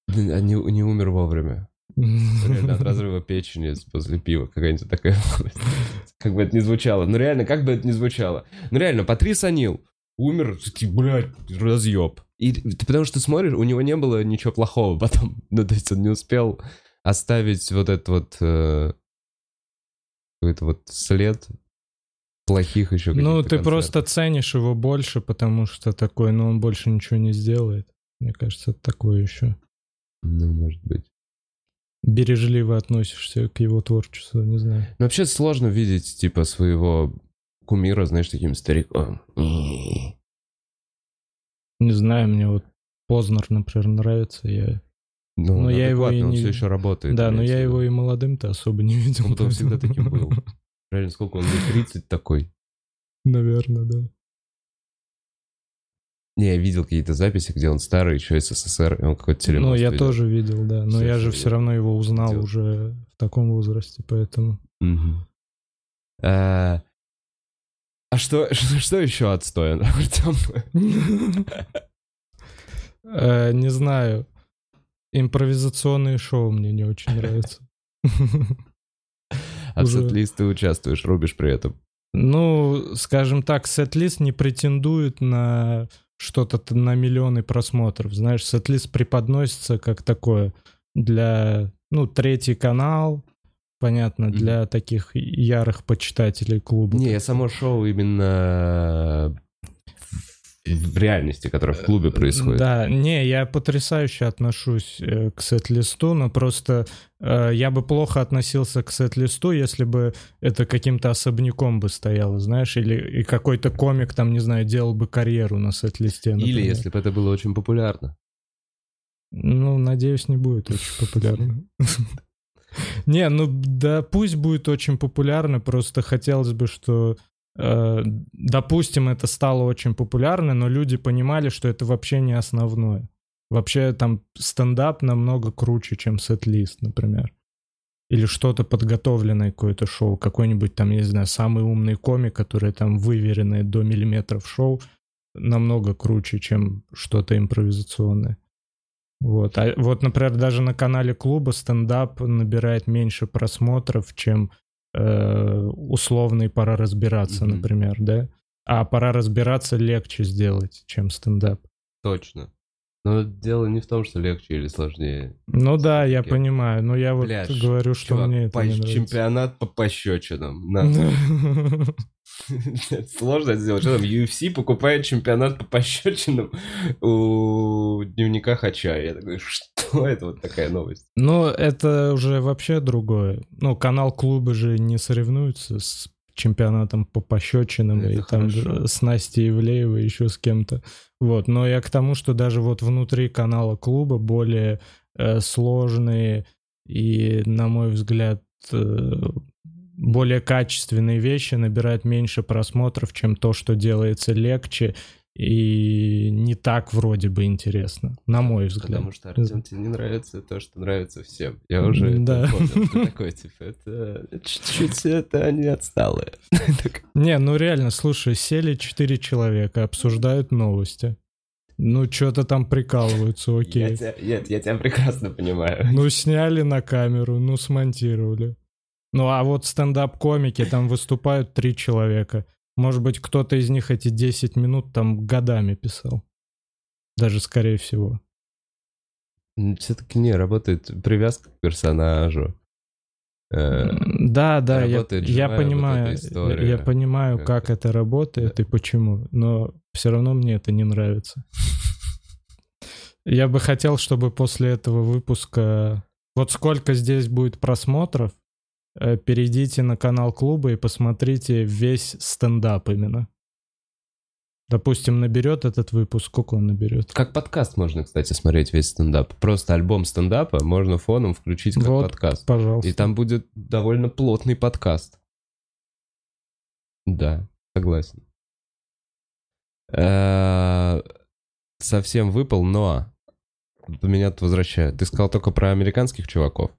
Блин, а не, не умер вовремя. Реально от разрыва печени после пива какая-нибудь такая. Как бы это ни звучало. Ну реально, как бы это ни звучало. Ну реально, Патрис Анил умер, такие, блядь, разъеб. И ты потому что смотришь, у него не было ничего плохого потом. Ну то есть он не успел оставить вот этот вот э, какой-то вот след плохих еще Ну, ты концертов. просто ценишь его больше, потому что такой, ну, он больше ничего не сделает. Мне кажется, это такое еще. Ну, может быть. Бережливо относишься к его творчеству, не знаю. Ну, вообще сложно видеть, типа, своего кумира, знаешь, таким стариком. Не знаю, мне вот Познер, например, нравится. Я... Ну, Но я его и он не- все еще работает. да, но я его и молодым-то особо не видел. Он потом всегда таким был. Реально, сколько он лет? 30 такой. Наверное, да. Не, я видел какие-то записи, где он старый, еще СССР, и он какой-то телемост Ну, я ведет. тоже видел, да. Но Всё я же видел. все равно его узнал Видел. уже в таком возрасте, поэтому... Мгм. А а что, что, что еще отстой, Артем? Э, Не знаю. Импровизационные шоу мне не очень нравятся. А в сет-лист ты участвуешь, рубишь при этом. Ну, скажем так, сет-лист не претендует на что-то на миллионы просмотров. Знаешь, сет-лист преподносится как такое для, ну, третий канал, понятно, для таких ярых почитателей клуба. Не, я само шоу именно в реальности, которое в клубе происходит. Да, не, я потрясающе отношусь э, к сет-листу, но просто э, я бы плохо относился к сет-листу, если бы это каким-то особняком бы стояло, знаешь, или и какой-то комик там, не знаю, делал бы карьеру на сет-листе. Или например. если бы это было очень популярно. Ну, надеюсь, не будет очень популярно. Не, ну да, пусть будет очень популярно, просто хотелось бы, что, э, допустим, это стало очень популярно, но люди понимали, что это вообще не основное. Вообще там стендап намного круче, чем сет-лист, например. Или что-то подготовленное, какое-то шоу, какой-нибудь там, я не знаю, самый умный комик, который там выверенное до миллиметров шоу, намного круче, чем что-то импровизационное. Вот. А вот, например, даже на канале клуба стендап набирает меньше просмотров, чем э, условный «Пора разбираться», Мгм. например, да? А «Пора разбираться» легче сделать, чем стендап. Точно. Но дело не в том, что легче или сложнее. Ну да, я Окей. понимаю, но я вот Бля, говорю, что Чувак, мне это по- не нравится. чемпионат по пощечинам. Сложно это сделать. Что там, UFC покупает чемпионат по пощечинам у дневника Хача. Я такой, что это вот такая новость? Ну, это уже вообще другое. Ну, канал клуба же не соревнуется с чемпионатом по пощечинам Это и там хорошо. с Настей Ивлеевой, еще с кем-то. Вот, но я к тому, что даже вот внутри канала клуба более э, сложные и, на мой взгляд, э, более качественные вещи набирают меньше просмотров, чем то, что делается легче и не так вроде бы интересно, на мой взгляд. Потому что, Артем, тебе не нравится то, что нравится всем. Я уже Да. понял. Ты такой, типа, это чуть-чуть это они отсталые. Не, ну реально, слушай, сели четыре человека, обсуждают новости. Ну, что-то там прикалываются, Я окей. тебя, нет, я тебя прекрасно понимаю. Ну, сняли на камеру, ну, смонтировали. Ну, а вот стендап-комики, там выступают три человека. Может быть, кто-то из них эти 10 минут там годами писал. Даже скорее всего. Все-таки не, работает привязка к персонажу. Э, Да, да, я, я вот понимаю, история. я понимаю, Как как это работает и почему, но все равно мне это не нравится. Я бы хотел, чтобы после этого выпуска, вот сколько здесь будет просмотров, перейдите на канал клуба и посмотрите весь стендап именно. Допустим, наберет этот выпуск, сколько он наберет? Как подкаст можно, кстати, смотреть весь стендап. Просто альбом стендапа можно фоном включить как Вот, подкаст. Пожалуйста. И там будет довольно плотный подкаст. Да, согласен. Э, Совсем выпал, но меня тут возвращают. Ты сказал только про американских чуваков.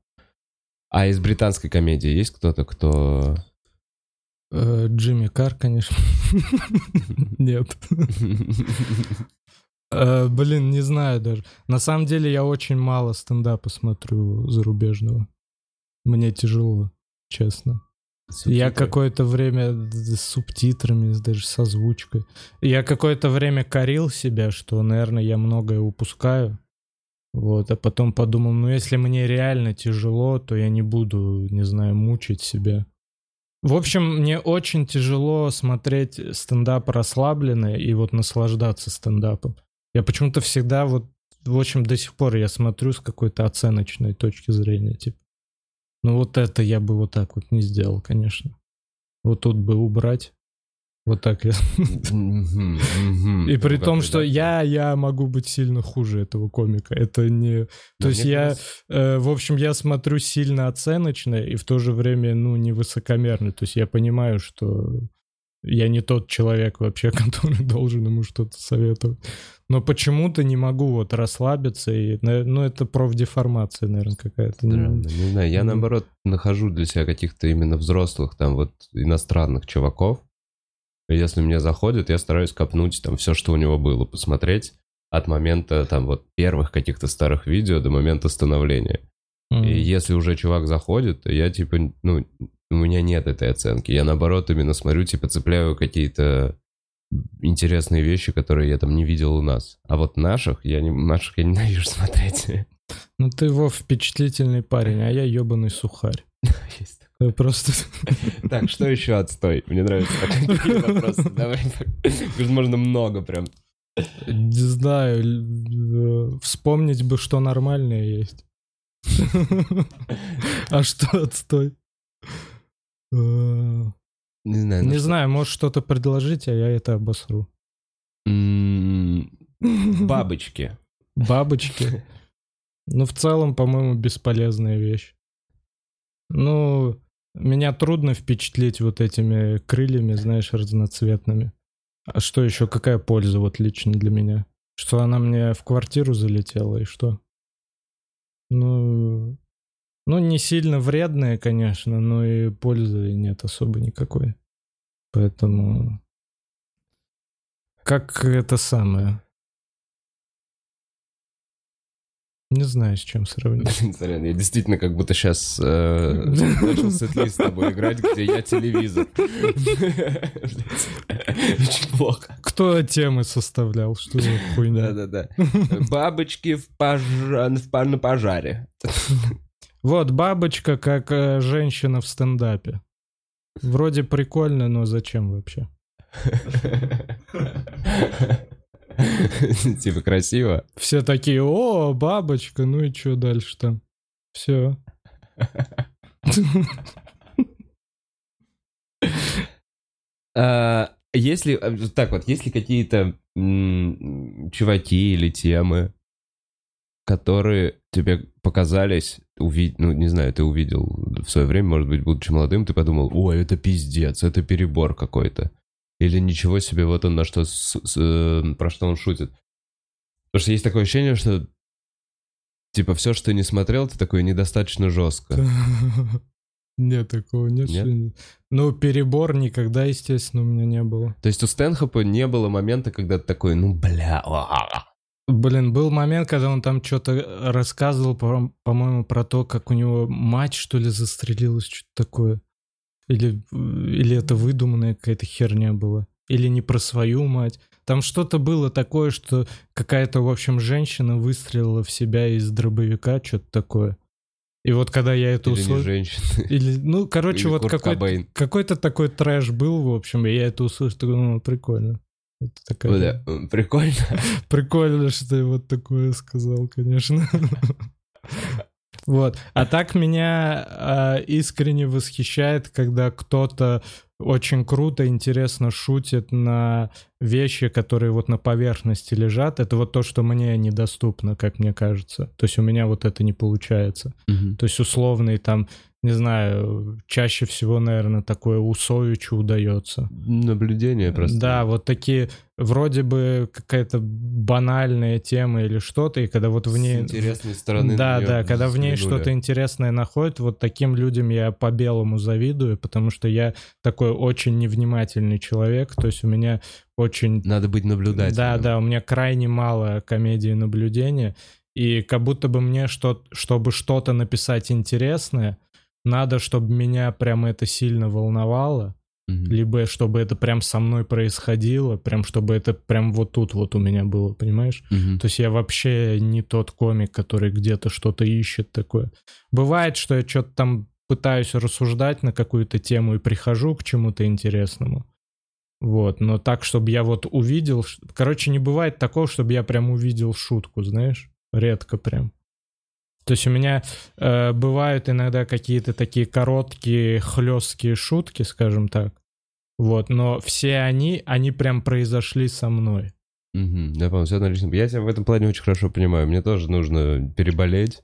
А из британской комедии есть кто-то, кто... Э, Джимми Кар, конечно. Нет. Э, Блин, не знаю даже. На самом деле я очень мало стендапа смотрю зарубежного. Мне тяжело, честно. Я Субтитры? какое-то время с субтитрами, даже с озвучкой. Я какое-то время корил себя, что, наверное, я многое упускаю. Вот, а потом подумал, ну если мне реально тяжело, то я не буду, не знаю, мучить себя. В общем, мне очень тяжело смотреть стендап расслабленно и вот наслаждаться стендапом. Я почему-то всегда вот в общем, до сих пор я смотрю с какой-то оценочной точки зрения, типа. Ну вот это я бы вот так вот не сделал, конечно. Вот тут бы убрать. Вот так я. И при том, что я, я могу быть сильно хуже этого комика. Это не... То есть я, э, в общем, я смотрю сильно оценочно и в то же время, ну, не высокомерно. То есть я понимаю, что я не тот человек вообще, который должен ему что-то советовать. Но почему-то не могу вот расслабиться. И, ну, это профдеформация, наверное, какая-то. Странно, не знаю. Я, наоборот, нахожу для себя каких-то именно взрослых, там, вот, иностранных чуваков. Если мне заходит, я стараюсь копнуть там все, что у него было, посмотреть от момента там вот первых каких-то старых видео до момента становления. Mm. И если уже чувак заходит, я типа, ну, у меня нет этой оценки. Я наоборот именно смотрю, типа цепляю какие-то интересные вещи, которые я там не видел у нас. А вот наших, я не, наших я ненавижу смотреть. Ну ты, Вов, впечатлительный парень, а я ебаный сухарь. Есть Просто... Так, что еще отстой? Мне нравятся такие вопросы. Давай, можно много прям. Не знаю, э, вспомнить бы, что нормальное есть. А что отстой? Э, не знаю. Не знаю, может что-то предложить, а я это обосру. Бабочки. Бабочки? Ну, в целом, по-моему, бесполезная вещь. Ну, меня трудно впечатлить вот этими крыльями, знаешь, разноцветными. А что еще, какая польза вот лично для меня? Что она мне в квартиру залетела и что? Ну, ну не сильно вредная, конечно, но и пользы нет особо никакой. Поэтому... Как это самое? Не знаю, с чем сравнить. Сорян, я действительно как будто сейчас э, начал сет-лист с тобой играть, где я телевизор. Очень плохо. Кто темы составлял? Что за хуйня? Да-да-да. Бабочки в пож... на пожаре. Вот, бабочка как э, женщина в стендапе. Вроде прикольно, но зачем вообще? Типа красиво. Все такие, о, бабочка, ну и что дальше там? Все. А, если, а, так вот, если какие-то чуваки или темы, которые тебе показались, увид... ну, не знаю, ты увидел в свое время, может быть, будучи молодым, ты подумал, ой, это пиздец, это перебор какой-то. Или ничего себе, вот он на что, с, с, э, про что он шутит. Потому что есть такое ощущение, что типа все, что ты не смотрел, ты такой недостаточно жестко. Нет, такого нет. нет? Ну, перебор никогда, естественно, у меня не было. То есть у Стэнхопа не было момента, когда ты такой, ну, бля, Блин, был момент, когда он там что-то рассказывал, по-моему, про то, как у него мать, что ли, застрелилась, что-то такое. Или, или это выдуманная какая-то херня была. Или не про свою мать. Там что-то было такое, что какая-то, в общем, женщина выстрелила в себя из дробовика, что-то такое. И вот когда я это услышал... женщина. Или, ну, короче, Или вот какой-то, какой-то такой трэш был, в общем, и я это услышал, ну, прикольно. Вот такая... Бля, прикольно. Прикольно, что я вот такое сказал, конечно. Вот. А так меня э, искренне восхищает, когда кто-то очень круто, интересно шутит на вещи, которые вот на поверхности лежат. Это вот то, что мне недоступно, как мне кажется. То есть у меня вот это не получается. Mm-hmm. То есть условный там не знаю, чаще всего, наверное, такое Усовичу удается. Наблюдение просто. Да, вот такие, вроде бы какая-то банальная тема или что-то, и когда вот в ней... С интересной стороны. Да, да, когда в ней что-то интересное находит, вот таким людям я по-белому завидую, потому что я такой очень невнимательный человек, то есть у меня очень... Надо быть наблюдателем. Да, да, у меня крайне мало комедии наблюдения, и как будто бы мне, что, чтобы что-то написать интересное, надо, чтобы меня прям это сильно волновало, mm-hmm. либо чтобы это прям со мной происходило, прям чтобы это прям вот тут вот у меня было, понимаешь? Mm-hmm. То есть я вообще не тот комик, который где-то что-то ищет такое. Бывает, что я что-то там пытаюсь рассуждать на какую-то тему и прихожу к чему-то интересному. Вот, но так, чтобы я вот увидел... Короче, не бывает такого, чтобы я прям увидел шутку, знаешь? Редко прям. То есть у меня э, бывают иногда какие-то такие короткие, хлесткие шутки, скажем так. Вот, но все они, они прям произошли со мной. Мгм, Я понял, все на личном. Я тебя в этом плане очень хорошо понимаю. Мне тоже нужно переболеть,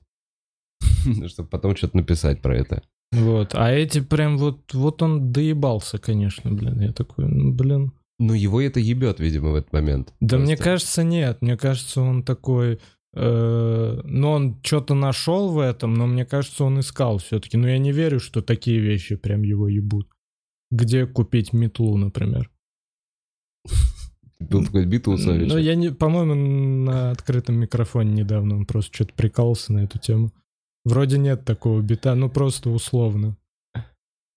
чтобы потом что-то написать про это. Вот, а эти прям вот, вот он доебался, конечно, блин. Я такой, ну, блин. Ну, его это ебет, видимо, в этот момент. Да мне Просто. кажется, нет. Мне кажется, он такой... э, ну, он что-то нашел в этом, но мне кажется, он искал все-таки. Но я не верю, что такие вещи прям его ебут. Где купить метлу, например? Был такой бит у Ну, я не, по-моему, на открытом микрофоне недавно он просто что-то прикалывался на эту тему. Вроде нет такого бита, ну просто условно.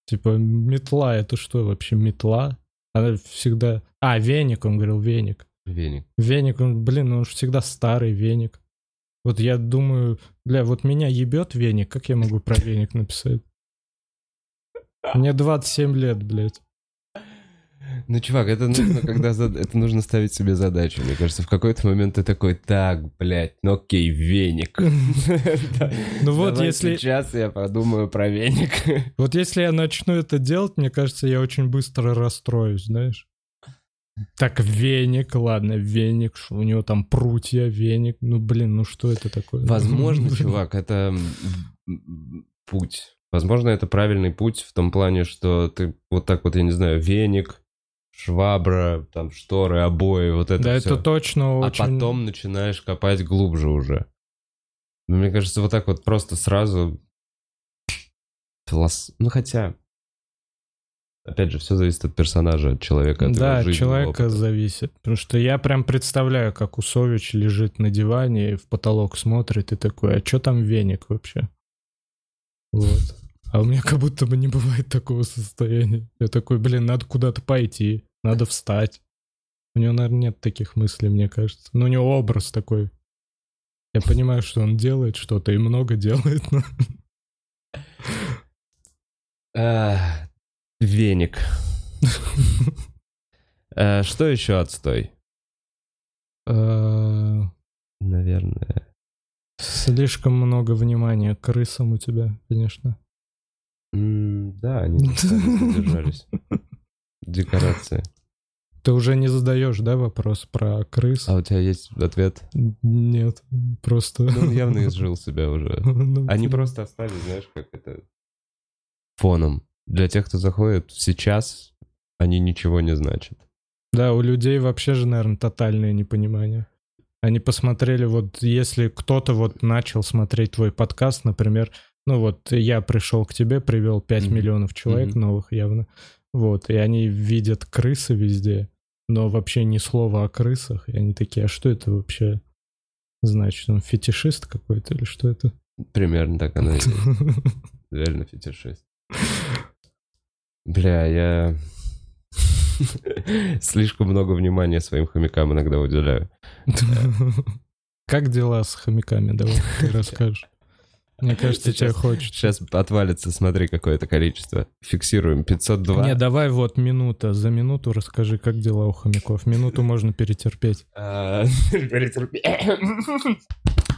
Типа, метла, это что вообще, метла? Она всегда... А, веник, он говорил, веник. Веник. Веник, он, блин, он же всегда старый веник. Вот я думаю, бля, вот меня ебет веник, как я могу про веник написать? Мне 27 лет, блядь. Ну, чувак, это нужно, когда зад- это нужно ставить себе задачу. Мне кажется, в какой-то момент ты такой, так, блядь, ну окей, веник. Ну вот если- Сейчас я подумаю про веник. Вот если я начну это делать, мне кажется, я очень быстро расстроюсь, знаешь. Так, веник, ладно, веник, у него там прутья, веник. Ну, блин, ну что это такое? Возможно, чувак, это путь. Возможно, это правильный путь в том плане, что ты вот так вот, я не знаю, веник, швабра, там шторы, обои, вот это Да, всё. это точно А очень... потом начинаешь копать глубже уже. Мне кажется, вот так вот просто сразу... филос- Ну, хотя... Опять же, все зависит от персонажа, от человека, от Да, от человека опыта. зависит. Потому что я прям представляю, как Усович лежит на диване и в потолок смотрит и такой, а что там веник вообще? Вот. А у меня как будто бы не бывает такого состояния. Я такой, блин, надо куда-то пойти, надо встать. У него, наверное, нет таких мыслей, мне кажется. Но у него образ такой. Я понимаю, что он делает что-то и много делает, но... Веник. А, Что еще отстой? э, Наверное. Слишком много внимания крысам у тебя, конечно. Да, они задержались. Декорации. Ты уже не задаешь, да, вопрос про крыс? А у тебя есть ответ? Нет, просто... Ну, он явно изжил себя уже. Ну, Они просто остались, знаешь, как это фоном. Для тех, кто заходит сейчас, они ничего не значат. Да, у людей вообще же, наверное, тотальное непонимание. Они посмотрели, вот если кто-то вот начал смотреть твой подкаст, например, ну вот я пришел к тебе, привел 5 Мгм. миллионов человек Мгм. новых явно, вот, и они видят крысы везде, но вообще ни слова о крысах, и они такие, а что это вообще значит? Он фетишист какой-то или что это? Примерно так оно и есть. Реально фетишист. Бля, я слишком много внимания своим хомякам иногда уделяю. Как дела с хомяками? Давай ты расскажешь. Мне кажется, тебе Сейчас- хочется. Сейчас отвалится, смотри, какое-то количество. Фиксируем. 502. Не, давай вот минута. За минуту расскажи, как дела у хомяков. Минуту можно перетерпеть. А,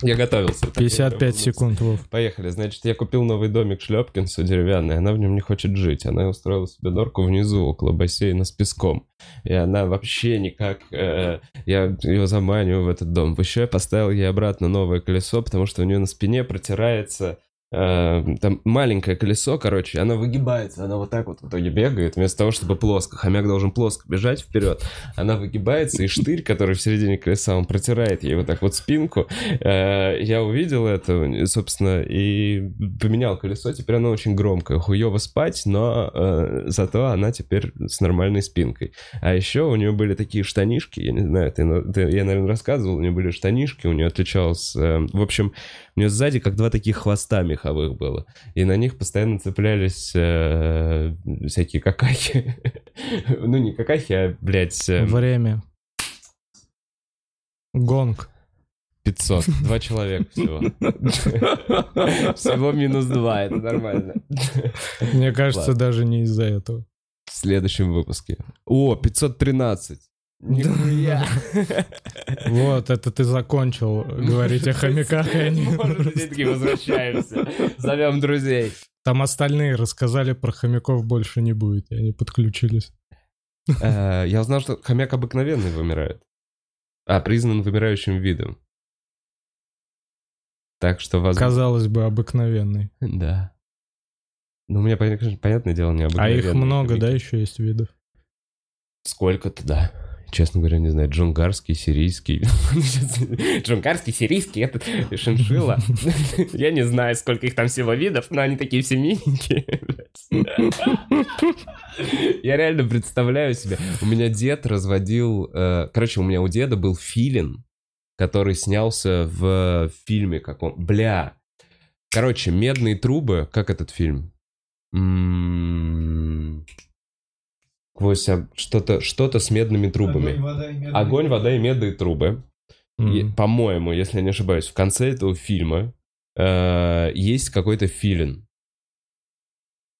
Я готовился. Так, я 55 готовился. секунд, Вов. Поехали. Значит, я купил новый домик Шлепкинсу деревянный. Она в нем не хочет жить. Она устроила себе норку внизу, около бассейна с песком. И она вообще никак... э, я ее заманиваю в этот дом. Еще я поставил ей обратно новое колесо, потому что у нее на спине протирается... э, там маленькое колесо, короче, оно выгибается, она вот так вот в итоге бегает, вместо того, чтобы плоско. Хомяк должен плоско бежать вперед. Она выгибается, и штырь, который в середине колеса, он протирает ей вот так вот спинку. Э, Я увидел это, собственно, и поменял колесо. Теперь оно очень громкое. Хуево спать, но э, зато она теперь с нормальной спинкой. А еще у нее были такие штанишки, я не знаю, ты, ты- я, наверное, рассказывал, у нее были штанишки, у нее отличалось... в общем, у нее сзади как два таких хвоста меховых было. И на них постоянно цеплялись э, всякие какахи. Ну, не какахи, а, блядь, э, Время. Гонг. 500. Два человека всего. Всего минус два, это нормально. Мне кажется, даже не из-за этого. в следующем выпуске. О, 513. Нихуя. Вот, это ты закончил говорить о хомяках, и они... Все-таки возвращаемся. Зовем друзей. Там остальные рассказали про хомяков больше не будет, и они подключились. Э, Я узнал, что хомяк обыкновенный вымирает. А, признан вымирающим видом. Так что, возможно... Казалось бы, обыкновенный. Да. Ну, у меня, конечно, понятное дело, не А обыкновенные их много, да, еще есть видов? Сколько-то, да. Честно говоря, не знаю. Джунгарский, сирийский. Джунгарский, сирийский, этот шиншилла. Я не знаю, сколько их там всего видов, но они такие все миленькие. Я реально представляю себе. У меня дед разводил... э, Короче, у меня у деда был филин, который снялся в фильме каком... Бля. Короче, «Медные трубы». Как этот фильм? Сквозь что-то что с медными трубами. Огонь, вода и медные Огонь, вода и медные трубы. И, М. по-моему, если я не ошибаюсь, в конце этого фильма э, есть какой-то филин.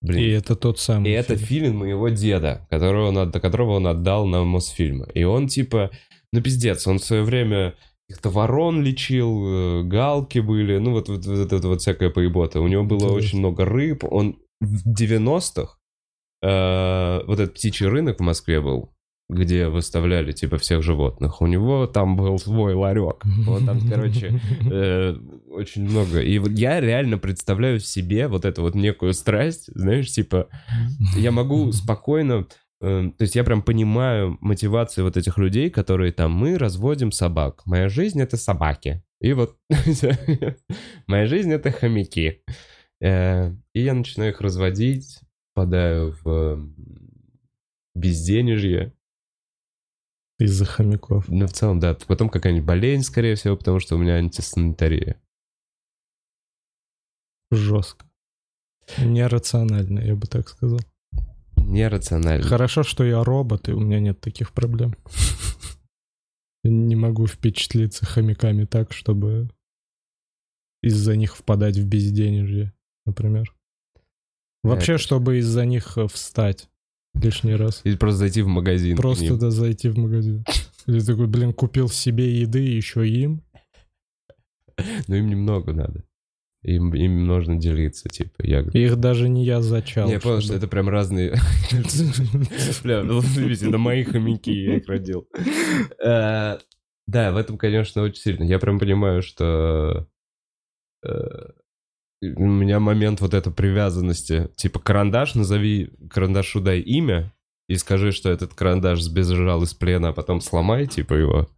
Блин. И это тот самый. И это фильм. филин моего деда, которого он, от- которого он отдал на Мосфильмы. И он типа, ну пиздец, он в свое время каких-то ворон лечил, э, галки были, ну вот, вот, вот это вот всякое поебота. У него было Интересно. очень много рыб. Он в 90-х, э, вот этот птичий рынок в Москве был, где выставляли типа всех животных. У него там был свой ларек. Он там, короче, э, очень много. И вот я реально представляю себе вот эту вот некую страсть, знаешь, типа, я могу спокойно... э, То есть я прям понимаю мотивацию вот этих людей, которые там, мы разводим собак. Моя жизнь — это собаки. И вот моя жизнь — это хомяки. Э, И я начинаю их разводить, впадаю в безденежье. Из-за хомяков. Ну, в целом, да. Потом какая-нибудь болезнь, скорее всего, потому что у меня антисанитария. Жестко. Нерационально, я бы так сказал. Нерационально. Хорошо, что я робот, и у меня нет таких проблем. Не могу впечатлиться хомяками так, чтобы из-за них впадать в безденежье, например. Вообще, Это- чтобы из-за них э, встать лишний раз. Или просто зайти в магазин. Просто да, зайти в магазин. Или такой, блин, купил себе еды, еще им. Но им немного надо. Им, им нужно делиться, типа, я. Их даже не я зачал. Не, я понял, что это прям разные... Бля, ну, видите, это мои хомяки, я их родил. Э, Да, в этом, конечно, очень сильно. Я прям понимаю, что э, у меня момент вот этой привязанности. Типа, карандаш, назови карандашу, дай имя, и скажи, что этот карандаш сбежал из плена, а потом сломай, типа, его.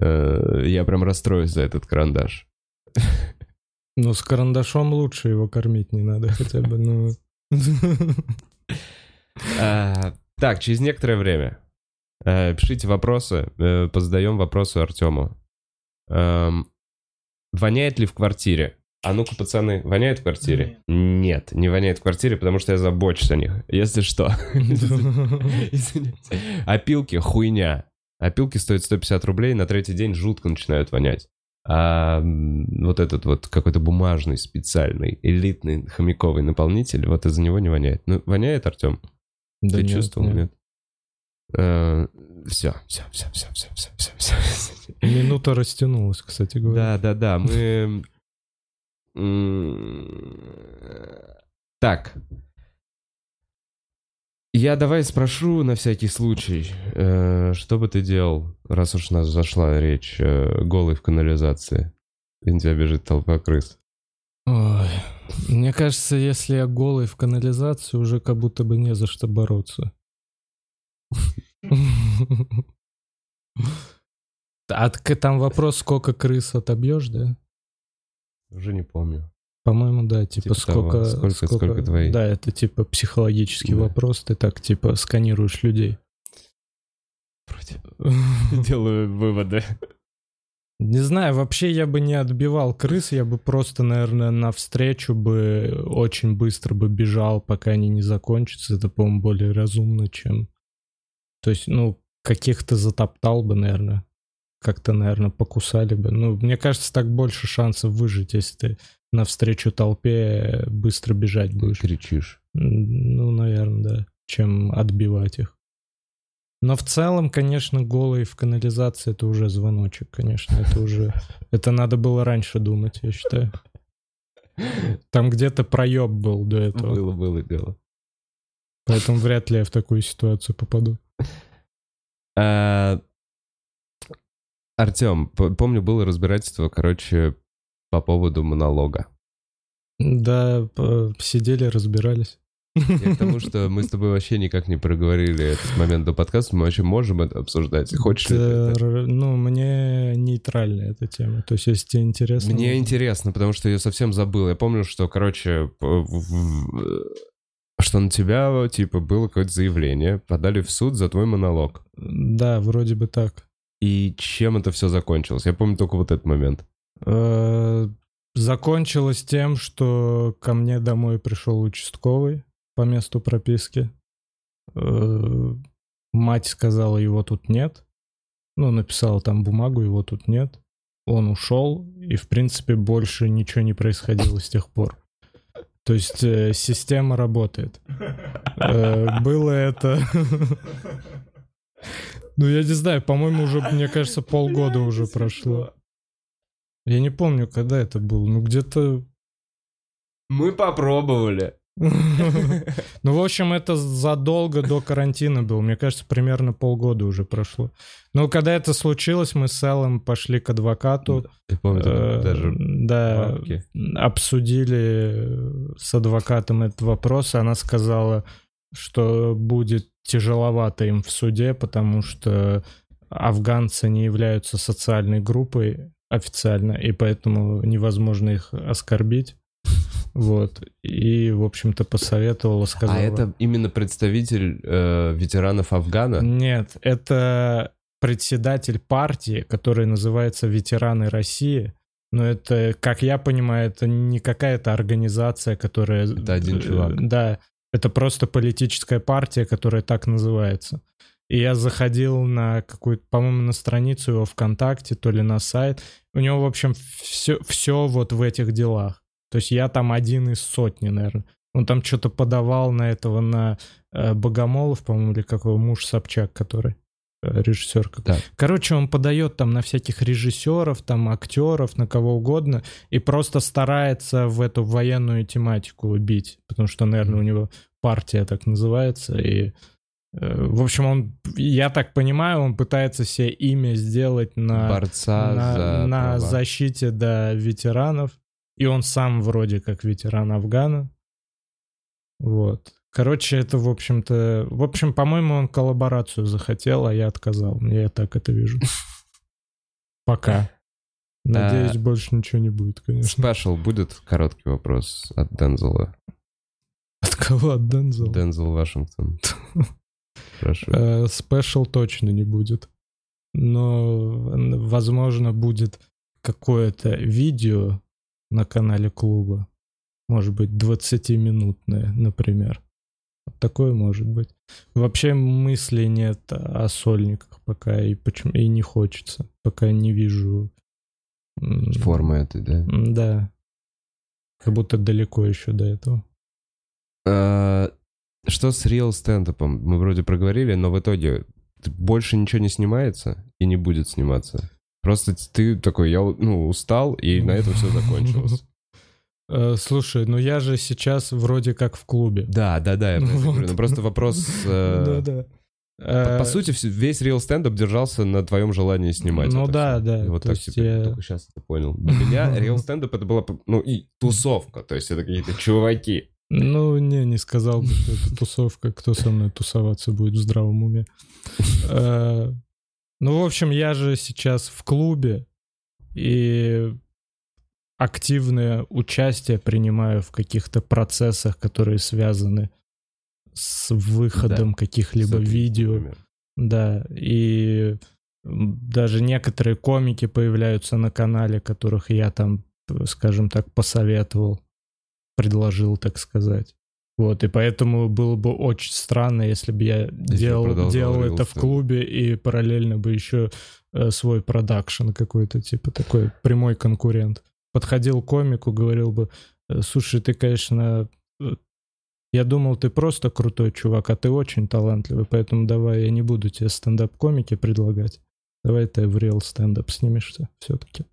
Э, Я прям расстроюсь за этот карандаш. Ну, с карандашом лучше его кормить не надо хотя бы, ну... А, Так, через некоторое время э, пишите вопросы, э, позадаем вопросы Артему. Эм, Воняет ли в квартире? А ну-ка, пацаны, воняет в квартире? Нет, не воняет в квартире, потому что я забочусь о них. Если что. Опилки хуйня. Опилки стоят 150 рублей, на третий день жутко начинают вонять. А вот этот вот какой-то бумажный, специальный, элитный хомяковый наполнитель, вот из-за него не воняет. Ну, воняет, Артем? Да Ты нет, чувствовал, нет. нет? Все, все, все, все, все, все, все, все. Минута растянулась, кстати говоря. Да, да, да, мы... м, Так. Я давай спрошу на всякий случай, э, что бы ты делал, раз уж у нас зашла речь э, голый в канализации, и на тебя бежит толпа крыс. Ой, Мне кажется, если я голый в канализации, уже как будто бы не за что бороться. А там вопрос, сколько крыс отобьешь, да? Уже не помню. По-моему, да, Типа типа, того. сколько, Сколько- сколько твои? Да, это типа психологический Да. вопрос, ты так типа сканируешь людей. Вроде делаю выводы. Не знаю, вообще я бы не отбивал крыс, я бы просто, наверное, навстречу бы очень быстро бы бежал, пока они не закончатся. Это, по-моему, более разумно, чем... То есть, ну, каких-то затоптал бы, наверное. Как-то, наверное, покусали бы. Ну, мне кажется, так больше шансов выжить, если ты навстречу толпе быстро бежать будешь. Кричишь. М, Ну, наверное, да. чем отбивать их. Но в целом, конечно, голый в канализации это уже звоночек, конечно. Это уже... Это надо было раньше думать, я считаю. Там где-то проеб был до этого. Было, было дело. Поэтому вряд ли я в такую ситуацию попаду. Артем, помню, было разбирательство, короче, по поводу монолога. Да, сидели, разбирались. Я к тому, что мы с тобой вообще никак не проговорили этот момент до подкаста, мы вообще можем это обсуждать. Хочешь ли ты Да, это? Ну, мне нейтральная эта тема. То есть, если тебе интересно... Мне можно- интересно, потому что я совсем забыл. Я помню, что, короче, в- что на тебя, типа, было какое-то заявление, подали в суд за твой монолог. Да, вроде бы так. И чем это все закончилось? Я помню только вот этот момент. Э, Закончилось тем, что ко мне домой пришел участковый по месту прописки. Э, Мать сказала, его тут нет. Ну, написала там бумагу, его тут нет. Он ушел, и, в принципе, больше ничего не происходило с тех пор. То есть э, система работает. Э, Было это... Ну, я не знаю, по-моему, уже, мне кажется, полгода уже прошло. Я не помню, когда это было. Ну, где-то... Мы попробовали. Ну, в общем, это задолго до карантина было. Мне кажется, примерно полгода уже прошло. Но когда это случилось, мы с Эллом пошли к адвокату. Я помню, э, даже Да, обсудили с адвокатом этот вопрос, и она сказала, что будет тяжеловато им в суде, потому что афганцы не являются социальной группой официально, и поэтому невозможно их оскорбить. Вот. И, в общем-то, посоветовала, сказала... А это именно представитель э, ветеранов Афгана? Нет, это председатель партии, который называется «Ветераны России». Но это, как я понимаю, это не какая-то организация, которая... Это один чувак. Да, это просто политическая партия, которая так называется. И я заходил на какую-то, по-моему, на страницу его ВКонтакте, то ли на сайт. У него, в общем, все, все вот в этих делах. То есть я там один из сотни, наверное. Он там что-то подавал на этого, на э, Богомолов, по-моему, или какого муж Собчак, который режиссер. Да. Короче, он подает там на всяких режиссеров, там актеров, на кого угодно, и просто старается в эту военную тематику бить, потому что, наверное, у него партия так называется, и э, в общем, он, я так понимаю, он пытается себе имя сделать на, Борца на, за на права. защите да, ветеранов. И он сам вроде как ветеран Афгана. Вот. Короче, это, в общем-то... В общем, по-моему, он коллаборацию захотел, а я отказал. Я так это вижу. Пока. Надеюсь, больше ничего не будет, конечно. Спешл будет короткий вопрос от Дензела. От кого? От Дензела? Дензел Вашингтон. Прошу. Э, Спешл точно не будет. Но, возможно, будет какое-то видео на канале клуба. Может быть, 20-минутное, например. Вот Такое может быть. Вообще мыслей нет о сольниках пока, и, почему, и не хочется. Пока не вижу... м, Форма этой, да? Да. Как будто далеко еще до этого. А, Что с реал стендапом? Мы вроде проговорили, но в итоге больше ничего не снимается и не будет сниматься. Просто ты такой, я ну, устал, и на этом все закончилось. Э, Слушай, ну я же сейчас вроде как в клубе. Да, да, да, я Вот. говорю. Но просто вопрос... э, Да-да. По, Э, по сути, весь реал стендап держался на твоем желании снимать. Ну да, да, И вот так типа, я- только сейчас это понял. Для меня реал стендап это была, ну, и тусовка. То есть это какие-то чуваки. Ну, не, не сказал бы, что это тусовка. Кто со мной тусоваться будет в здравом уме? Ну, в общем, я же сейчас в клубе и активное участие принимаю в каких-то процессах, которые связаны с выходом каких-либо Смотри, видео. например. Да, и даже некоторые комики появляются на канале, которых я там, скажем так, посоветовал, предложил, так сказать. Вот, и поэтому было бы очень странно, если бы я делал, продолжал делал Reels, это в да. клубе и параллельно бы еще э, свой продакшн какой-то, типа такой прямой конкурент. Подходил к комику, говорил бы, «Э, слушай, ты, конечно, э, Я думал, ты просто крутой чувак, а ты очень талантливый, поэтому давай я не буду тебе стендап-комики предлагать. Давай ты в реал стендап снимешься все-таки.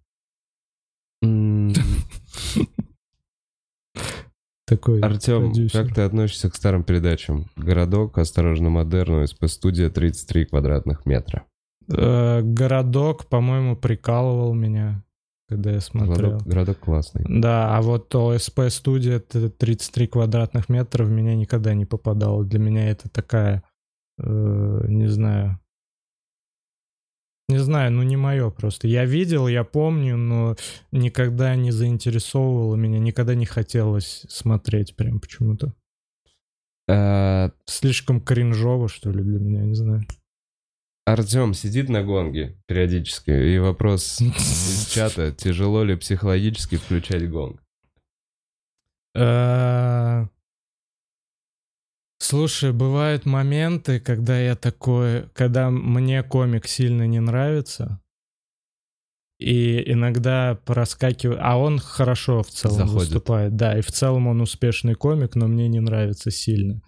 Такой Артем, как ты относишься к старым передачам? Городок, Осторожно, Модерну, СП-студия, 33 квадратных метра. Э, Городок, по-моему, прикалывал меня, когда я смотрел. Городок, городок классный. Да, а вот ОСП студия это 33 квадратных метра в меня никогда не попадало. Для меня это такая, э, не знаю, не знаю, ну не мое просто. Я видел, я помню, но никогда не заинтересовывало меня, никогда не хотелось смотреть прям почему-то. Э, Слишком кринжово, что ли, для меня, не знаю. Артем сидит на гонге периодически, и вопрос из чата, тяжело ли психологически включать гонг? Э, Слушай, бывают моменты, когда я такой, когда мне комик сильно не нравится, и иногда проскакиваю, а он хорошо в целом Заходит. выступает, да, и в целом он успешный комик, но мне не нравится сильно.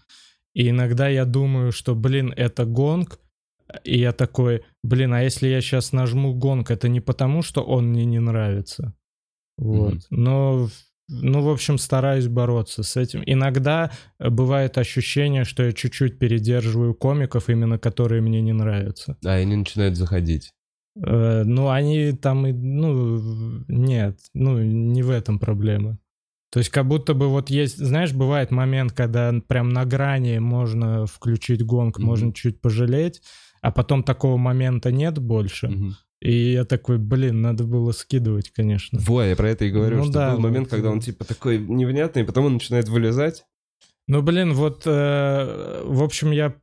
И иногда я думаю, что, блин, это гонг, и я такой, блин, а если я сейчас нажму гонг, это не потому, что он мне не нравится. Вот. Мгм. Но, ну, в общем, стараюсь бороться с этим. Иногда э, бывает ощущение, что я чуть-чуть передерживаю комиков, именно которые мне не нравятся. А они начинают заходить. Э, Ну, они там, и, ну, нет, ну, не в этом проблема. То есть как будто бы вот есть, знаешь, бывает момент, когда прям на грани можно включить гонг, Мгм. можно чуть пожалеть, а потом такого момента нет больше. Мгм. И я такой, блин, надо было скидывать, конечно. Во, я про это и говорю, Ну что да, был момент, вот, когда он типа такой невнятный, и потом он начинает вылезать. Ну, блин, вот, э, в общем, я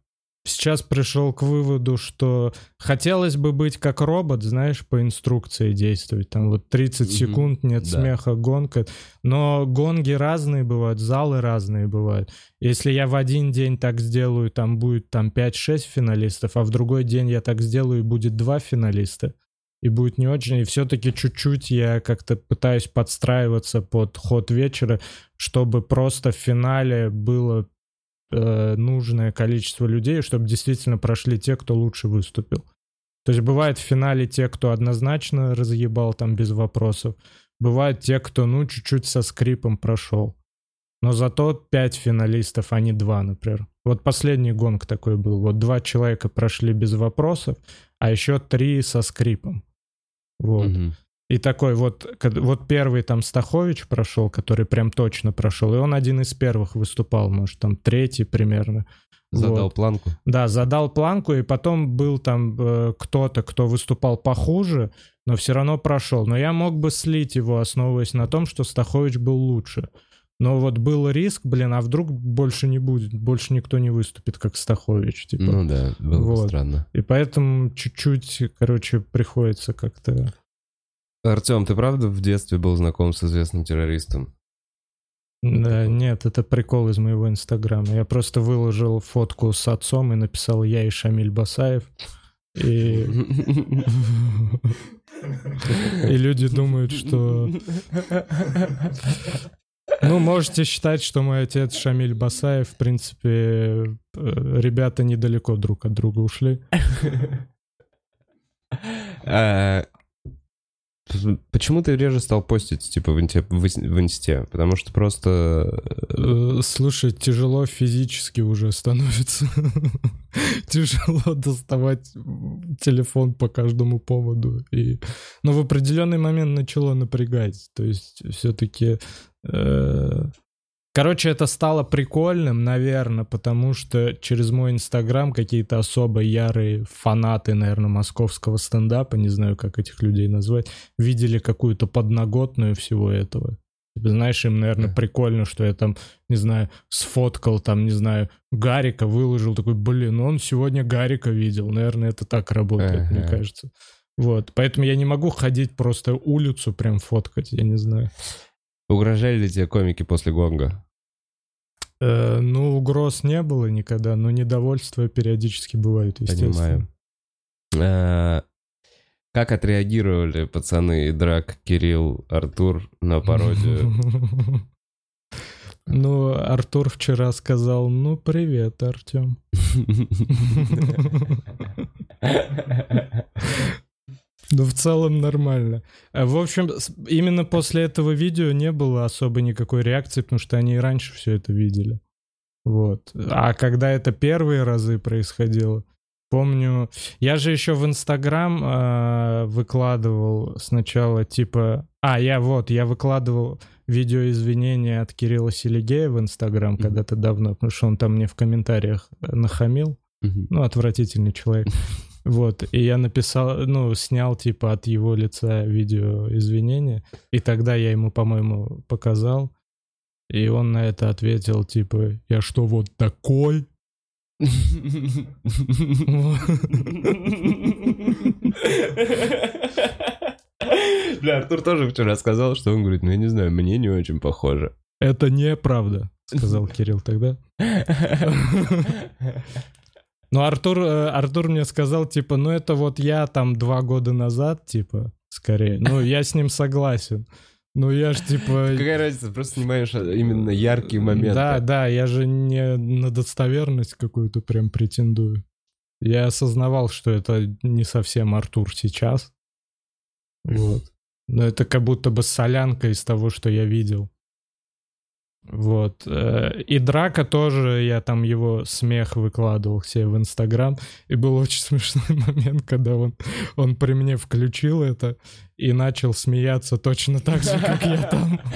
сейчас пришел к выводу, что хотелось бы быть как робот, знаешь, по инструкции действовать. Там вот 30 Мгм. секунд, нет Да. смеха, гонка. Но гонги разные бывают, залы разные бывают. Если я в один день так сделаю, там будет там 5-6 финалистов, а в другой день я так сделаю, и будет 2 финалиста. И будет не очень. И все-таки чуть-чуть я как-то пытаюсь подстраиваться под ход вечера, чтобы просто в финале было э, нужное количество людей, чтобы действительно прошли те, кто лучше выступил. То есть бывает в финале те, кто однозначно разъебал там без вопросов. Бывают те, кто, ну, чуть-чуть со скрипом прошел. Но зато пять финалистов, а не два, например. Вот последний гонг такой был. Вот два человека прошли без вопросов, а еще три со скрипом. Вот. Мгм. И такой вот, вот первый там Стахович прошел, который прям точно прошел, и он один из первых выступал, может, там третий примерно. Задал Вот. планку. Да, задал планку, и потом был там э, кто-то, кто выступал похуже, но все равно прошел. Но я мог бы слить его, основываясь на том, что Стахович был лучше. Но вот был риск, блин, а вдруг больше не будет, больше никто не выступит, как Стахович, типа. Ну да, было бы Вот. странно. И поэтому чуть-чуть, короче, приходится как-то... Артем, ты правда в детстве был знаком с известным террористом? Да, нет, это прикол из моего инстаграма. Я просто выложил фотку с отцом и написал «Я и Шамиль Басаев». И, и люди думают, что... Ну, можете считать, что мой отец Шамиль Басаев, в принципе, э, ребята недалеко друг от друга ушли. Почему ты реже стал постить, типа, в инте- в инсте? Потому что просто... э, Э, Слушай, тяжело физически уже становится. Тяжело доставать телефон по каждому поводу. И... Но в определенный момент начало напрягать. То есть все-таки... Короче, это стало прикольным, наверное, потому что через мой инстаграм какие-то особо ярые фанаты, наверное, московского стендапа, не знаю, как этих людей назвать, видели какую-то подноготную всего этого. Типа, знаешь, им, наверное, прикольно, что я там, не знаю, сфоткал там, не знаю, Гарика, выложил, такой, блин, он сегодня Гарика видел. Наверное, это так работает, мне кажется. Вот, поэтому я не могу ходить просто улицу прям фоткать, я не знаю. Угрожали ли тебе комики после гонга? Э, ну, угроз не было никогда, но недовольства периодически бывают, естественно. Понимаю. Э, Как отреагировали пацаны Драк, Кирилл, Артур на пародию? Ну, Артур вчера сказал, ну, привет, Артем. Ну, в целом нормально. А, В общем, именно после этого видео не было особо никакой реакции, потому что они и раньше все это видели. Вот. А когда это первые разы происходило, помню, я же еще в Инстаграм а, выкладывал сначала типа, а я вот, я выкладывал видео извинения от Кирилла Селигея в Инстаграм Мгм. когда-то давно, потому что он там мне в комментариях нахамил. Мгм. Ну, отвратительный человек. Вот, и я написал, ну, снял, типа, от его лица видео извинения, и тогда я ему, по-моему, показал, и он на это ответил, типа, я что, вот такой? Бля, Артур тоже вчера сказал, что он говорит, ну я не знаю, мне не очень похоже. Это неправда, сказал Кирилл тогда. Ну, Артур, э, Артур мне сказал, типа, ну, это вот я там два года назад, типа, скорее. Ну, я с ним согласен. Ну, я ж, типа... Какая разница, просто снимаешь а, именно яркие моменты. Да, да, я же не на достоверность какую-то прям претендую. Я осознавал, что это не совсем Артур сейчас. Вот. Но это как будто бы солянка из того, что я видел. Вот. э, И Драка тоже, я там его смех выкладывал все в Инстаграм. И был очень смешной момент, когда он, он при мне включил это и начал смеяться точно так же, как я там.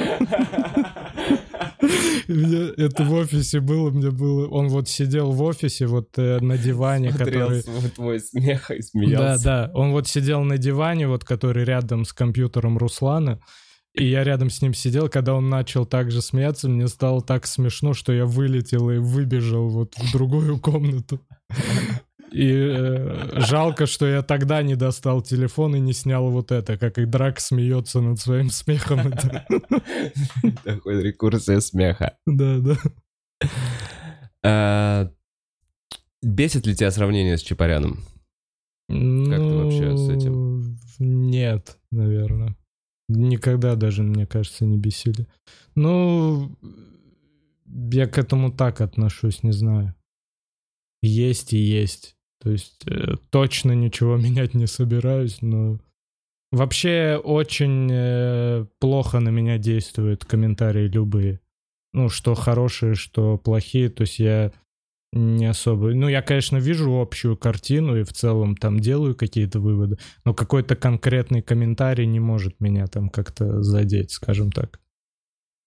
Это в офисе было, мне было... Он вот сидел в офисе вот э, на диване, который... твой смех и Да, смеялся. да. Он вот сидел на диване, вот который рядом с компьютером Руслана. И я рядом с ним сидел, когда он начал так же смеяться, мне стало так смешно, что я вылетел и выбежал вот в другую комнату. И э, жалко, что я тогда не достал телефон и не снял вот это, как и Драк смеется над своим смехом. Такой рекурсия смеха. Да, да. А, Бесит ли тебя сравнение с Чапаряном? ты вообще с этим? Ну, Нет, наверное. Никогда даже, мне кажется, не бесили. Ну, я к этому так отношусь, не знаю. Есть и есть. То есть э, точно ничего менять не собираюсь, но вообще очень э, плохо на меня действуют комментарии любые. Ну, что хорошие, что плохие. То есть я не особо. Ну, я, конечно, вижу общую картину и в целом там делаю какие-то выводы, но какой-то конкретный комментарий не может меня там как-то задеть, скажем так.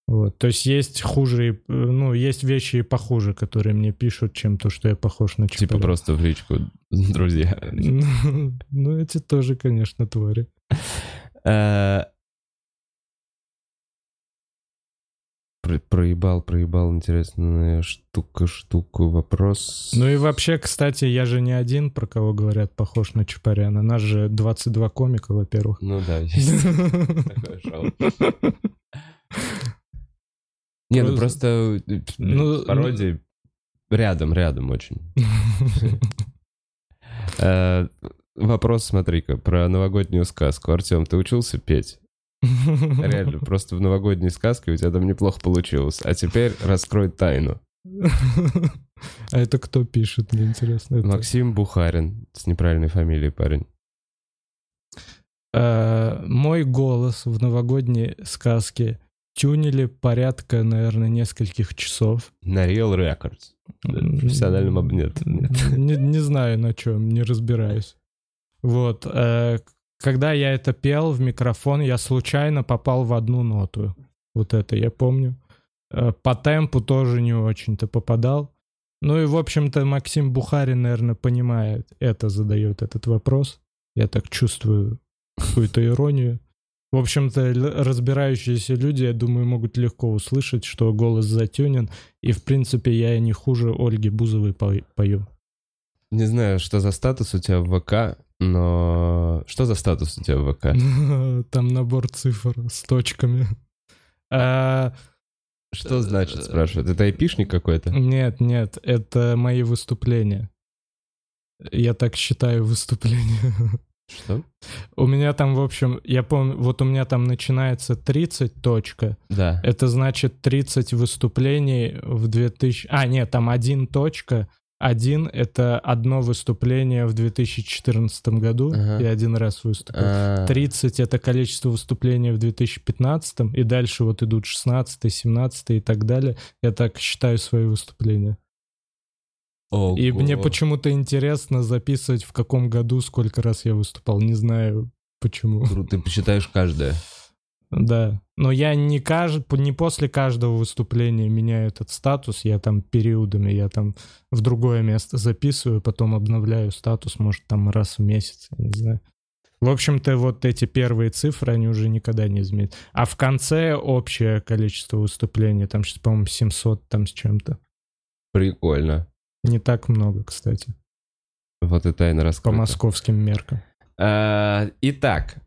Вот. То есть есть хуже, э, ну, есть вещи и похуже, которые мне пишут, чем то, что я похож на Типа Чапаля. просто в личку, друзья. Ну, ну, эти тоже, конечно, твари. Про- Проебал, проебал, интересная штука, штуку, вопрос. Ну и вообще, кстати, я же не один, про кого говорят, похож на Чапаряна. Нас же 22 комика, во-первых. Ну да, есть. Не, ну просто Ну, пародии рядом, рядом очень. Э, Вопрос, смотри-ка, про новогоднюю сказку. Артем, ты учился петь? Реально, просто в новогодней сказке у тебя там неплохо получилось. А теперь раскрой тайну. А это кто пишет, мне интересно. Это- Максим Бухарин, с неправильной фамилией парень. Э, Мой голос в новогодней сказке тюнили порядка, наверное, нескольких часов. На Real Records. М, Профессиональном об- нет, нет. Не, не знаю на чем, не разбираюсь. Вот. э, Когда я это пел в микрофон, я случайно попал в одну ноту. Вот это я помню. Э, По темпу тоже не очень-то попадал. Ну и, в общем-то, Максим Бухарин, наверное, понимает это, задает этот вопрос. Я так чувствую какую-то иронию. В общем-то, разбирающиеся люди, я думаю, могут легко услышать, что голос затюнен. И, в принципе, я не хуже Ольги Бузовой пою. Не знаю, что за статус у тебя в ВК, но... Что за статус у тебя в ВК? Там набор цифр с точками. А, Что значит, спрашивают? Это айпишник какой-то? Нет, нет, это мои выступления. Я так считаю выступления. Что? У меня там, в общем, я помню, вот у меня там начинается 30 точка. Да. Это значит 30 выступлений в 2000... А, нет, там 1 точка. Один — это одно выступление в 2014 году, Ага. и один раз выступил. А, 30 — это количество выступлений в 2015, и дальше вот идут 16, 17 и так далее. Я так считаю свои выступления. ого. И мне почему-то интересно записывать, в каком году, сколько раз я выступал. Не знаю, почему. Круто, ты посчитаешь каждое. Да. Но я не, кажд... не после каждого выступления меняю этот статус, я там периодами, я там в другое место записываю, потом обновляю статус, может, там раз в месяц, я не знаю. В общем-то, вот эти первые цифры, они уже никогда не изменят. А в конце общее количество выступлений, там сейчас, по-моему, 700 там с чем-то. Прикольно. Не так много, кстати, Вот и тайна по раскрыта. московским меркам. А, Итак,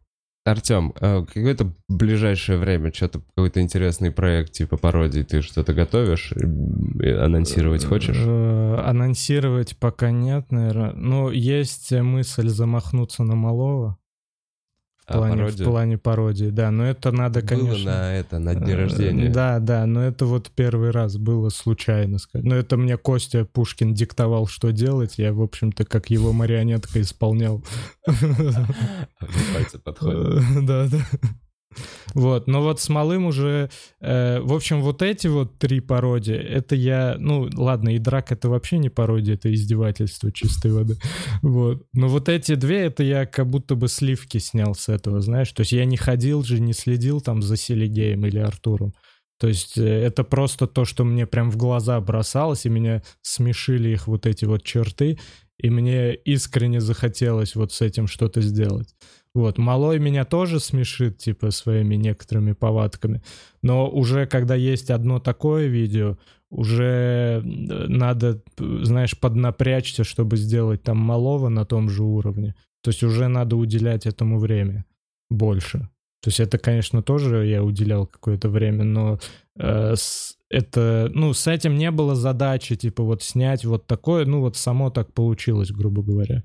Артем, а, какое-то ближайшее время что-то какой-то интересный проект типа пародии ты что-то готовишь? И Анонсировать хочешь? Э, Анонсировать пока нет, наверное. Ну, есть мысль замахнуться на малого. В А, плане, в пародию? плане пародии, да. Но это надо, Было конечно... на это, на дне э, рождения. Да, да, но это вот первый раз было случайно. Но это мне Костя Пушкин диктовал, что делать. Я, в общем-то, как его марионетка исполнял. Пальцы подходят. Да, да. Вот, но вот с малым уже, э, в общем, вот эти вот три пародии, это я, ну, ладно, и драк это вообще не пародия, это издевательство чистой воды, вот. Но вот эти две, это я как будто бы сливки снял с этого, знаешь, то есть я не ходил же, не следил там за Селигеем или Артуром, то есть э, это просто то, что мне прям в глаза бросалось, и меня смешили их вот эти вот черты, и мне искренне захотелось вот с этим что-то сделать. Вот, малой меня тоже смешит, типа, своими некоторыми повадками. Но уже когда есть одно такое видео, уже э, надо, знаешь, поднапрячься, чтобы сделать там малого на том же уровне. То есть уже надо уделять этому время больше. То есть это, конечно, тоже я уделял какое-то время, но э, с- это, ну, с этим не было задачи, типа, вот снять вот такое, ну, вот само так получилось, грубо говоря.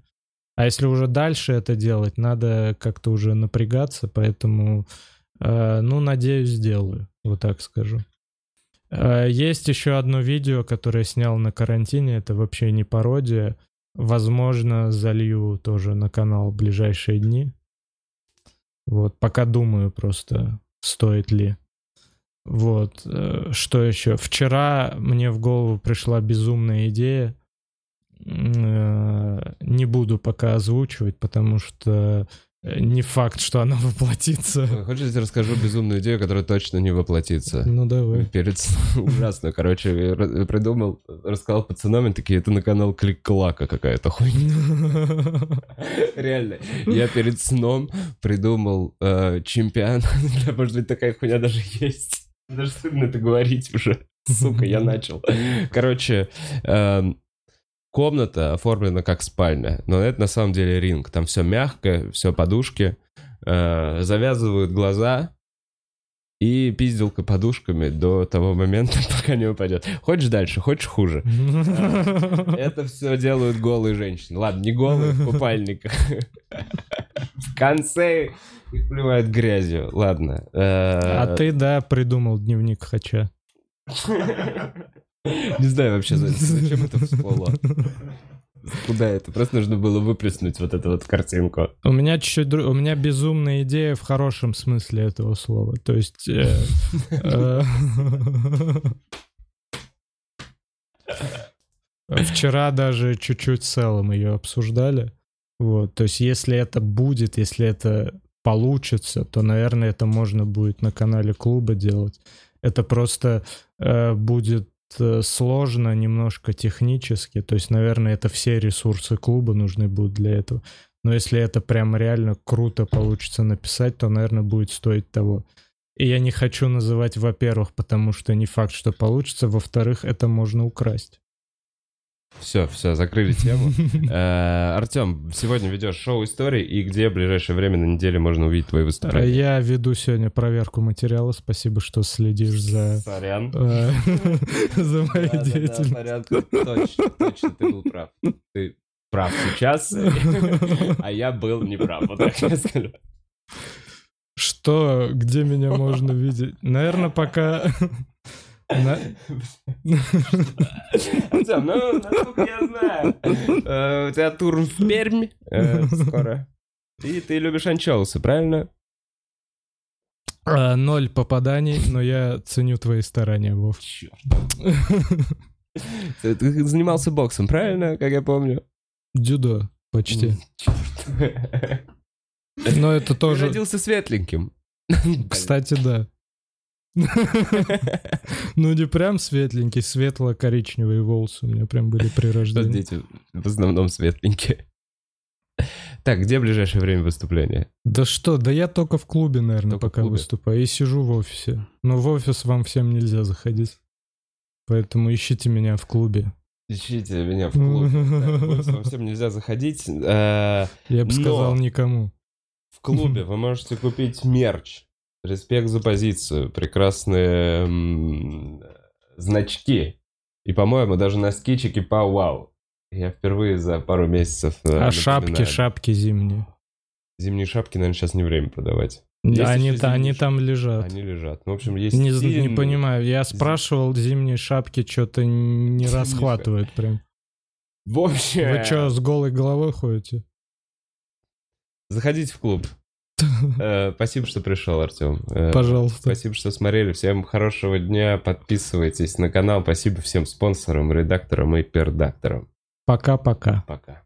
А если уже дальше это делать, надо как-то уже напрягаться, поэтому, э, ну, надеюсь, сделаю, вот так скажу. Э, есть еще одно видео, которое я снял на карантине, это вообще не пародия. Возможно, залью тоже на канал в ближайшие дни. Вот, пока думаю просто, стоит ли. Вот, э, что еще? Вчера мне в голову пришла безумная идея. Э, Не буду пока озвучивать, потому что э, не факт, что она воплотится. Хочешь, я тебе расскажу безумную идею, которая точно не воплотится? Ну давай. Перед сном ужасно. Короче, придумал, рассказал пацанам, и такие, это на канал Клик-Клака какая-то хуйня. Реально. Я перед сном придумал э, чемпион. Да, может быть, такая хуйня даже есть. Даже стыдно это говорить уже. Сука, я начал. Короче, эм, комната оформлена как спальня, но это на самом деле ринг. Там все мягкое, все подушки. Э, завязывают глаза и пизделка подушками до того момента, пока не упадет. Хочешь дальше, хочешь хуже. Это все делают голые женщины. Ладно, не голые, в купальниках. В конце их плювают грязью. Ладно. А Э, ты, да, придумал дневник Хача. Не знаю вообще, за- зачем это всплыло. Куда это? Просто нужно было выплеснуть вот эту вот картинку. У меня чуть-чуть... дру- У меня безумная идея в хорошем смысле этого слова. То есть... э, э, Вчера даже чуть-чуть с Эллом ее обсуждали. Вот, то есть если это будет, если это получится, то, наверное, это можно будет на канале клуба делать. Это просто э, будет сложно немножко технически. То есть, наверное, это все ресурсы клуба нужны будут для этого. Но если это прям реально круто получится написать, то, наверное, будет стоить того. И я не хочу называть, во-первых, потому что не факт, что получится. Во-вторых, это можно украсть. Все, все, закрыли тему. Э, Артем, сегодня ведешь шоу истории, и где в ближайшее время на неделе можно увидеть твои выступления? Я веду сегодня проверку материала. Спасибо, что следишь за, Сорян. э, за моей деятельностью. Точно, точно, ты был прав. Ты прав сейчас, а я был неправ, вот так я скажу. Что, где меня можно видеть? Наверное, пока... На- Артем, ну, насколько я знаю, э, у тебя тур в Пермь э, скоро. И ты любишь анчоусы, правильно? А, Ноль попаданий, но я ценю твои старания, Вов. Черт. Ты ты занимался боксом, правильно, как я помню? Дзюдо, почти. Черт. Но это Ты тоже... родился светленьким. Кстати, да. Ну, не прям светленький, светло-коричневые волосы у меня прям были при рождении. дети в основном светленькие. Так, где ближайшее время выступления? Да что, да я только в клубе, наверное, Только пока выступаю. И сижу в офисе. Но в офис вам всем нельзя заходить. Поэтому ищите меня в клубе. Ищите меня в клубе. Да, Вам всем нельзя заходить. Э, Я бы сказал никому. В клубе вы можете купить мерч. Респект за позицию. Прекрасные м, значки. И, по-моему, даже носки чики пау вау. Я впервые за пару месяцев э, А шапки, напоминаю. шапки зимние. Зимние шапки, наверное, сейчас не время продавать. Да, они, та- они там лежат. Они лежат. Ну, в общем, есть Не, з- не понимаю, я спрашивал, зимние шапки что-то не расхватывают прям. В общем, Вы что, с голой головой ходите? заходите в клуб. Э, Спасибо, что пришел, Артем. Э, Пожалуйста. Спасибо, что смотрели. Всем хорошего дня. Подписывайтесь на канал. Спасибо всем спонсорам, редакторам и пердакторам. Пока-пока. Пока.